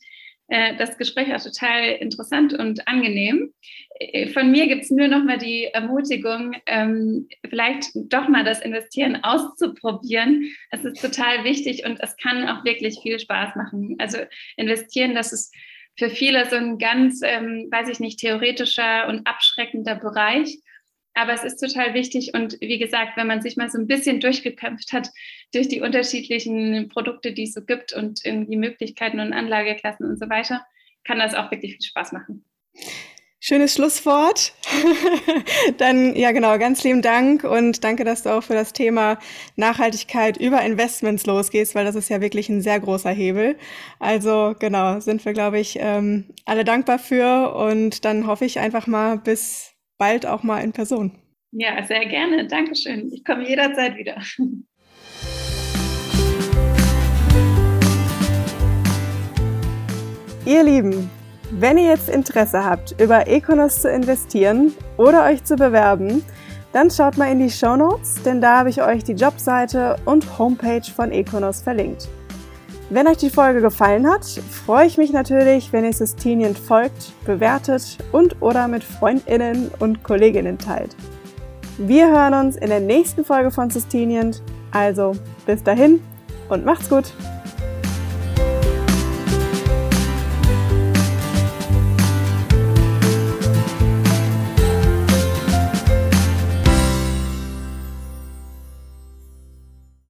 äh, das Gespräch auch total interessant und angenehm. Äh, von mir gibt es nur noch mal die Ermutigung, ähm, vielleicht doch mal das Investieren auszuprobieren. Es ist total wichtig und es kann auch wirklich viel Spaß machen. Also investieren, das ist für viele so ein ganz, ähm, weiß ich nicht, theoretischer und abschreckender Bereich. Aber es ist total wichtig und wie gesagt, wenn man sich mal so ein bisschen durchgekämpft hat durch die unterschiedlichen Produkte, die es so gibt und irgendwie Möglichkeiten und Anlageklassen und so weiter, kann das auch wirklich viel Spaß machen. Schönes Schlusswort. Dann, ja genau, ganz lieben Dank und danke, dass du auch für das Thema Nachhaltigkeit über Investments losgehst, weil das ist ja wirklich ein sehr großer Hebel. Also genau, sind wir, glaube ich, ähm, alle dankbar für und dann hoffe ich einfach mal bis bald auch mal in Person. Ja, sehr gerne. Dankeschön. Ich komme jederzeit wieder. Ihr Lieben, wenn ihr jetzt Interesse habt, über Econos zu investieren oder euch zu bewerben, dann schaut mal in die Show Notes, denn da habe ich euch die Jobseite und Homepage von Econos verlinkt. Wenn euch die Folge gefallen hat, freue ich mich natürlich, wenn ihr Sustinient folgt, bewertet und oder mit Freundinnen und Kolleginnen teilt. Wir hören uns in der nächsten Folge von Sustinient. Also bis dahin und macht's gut!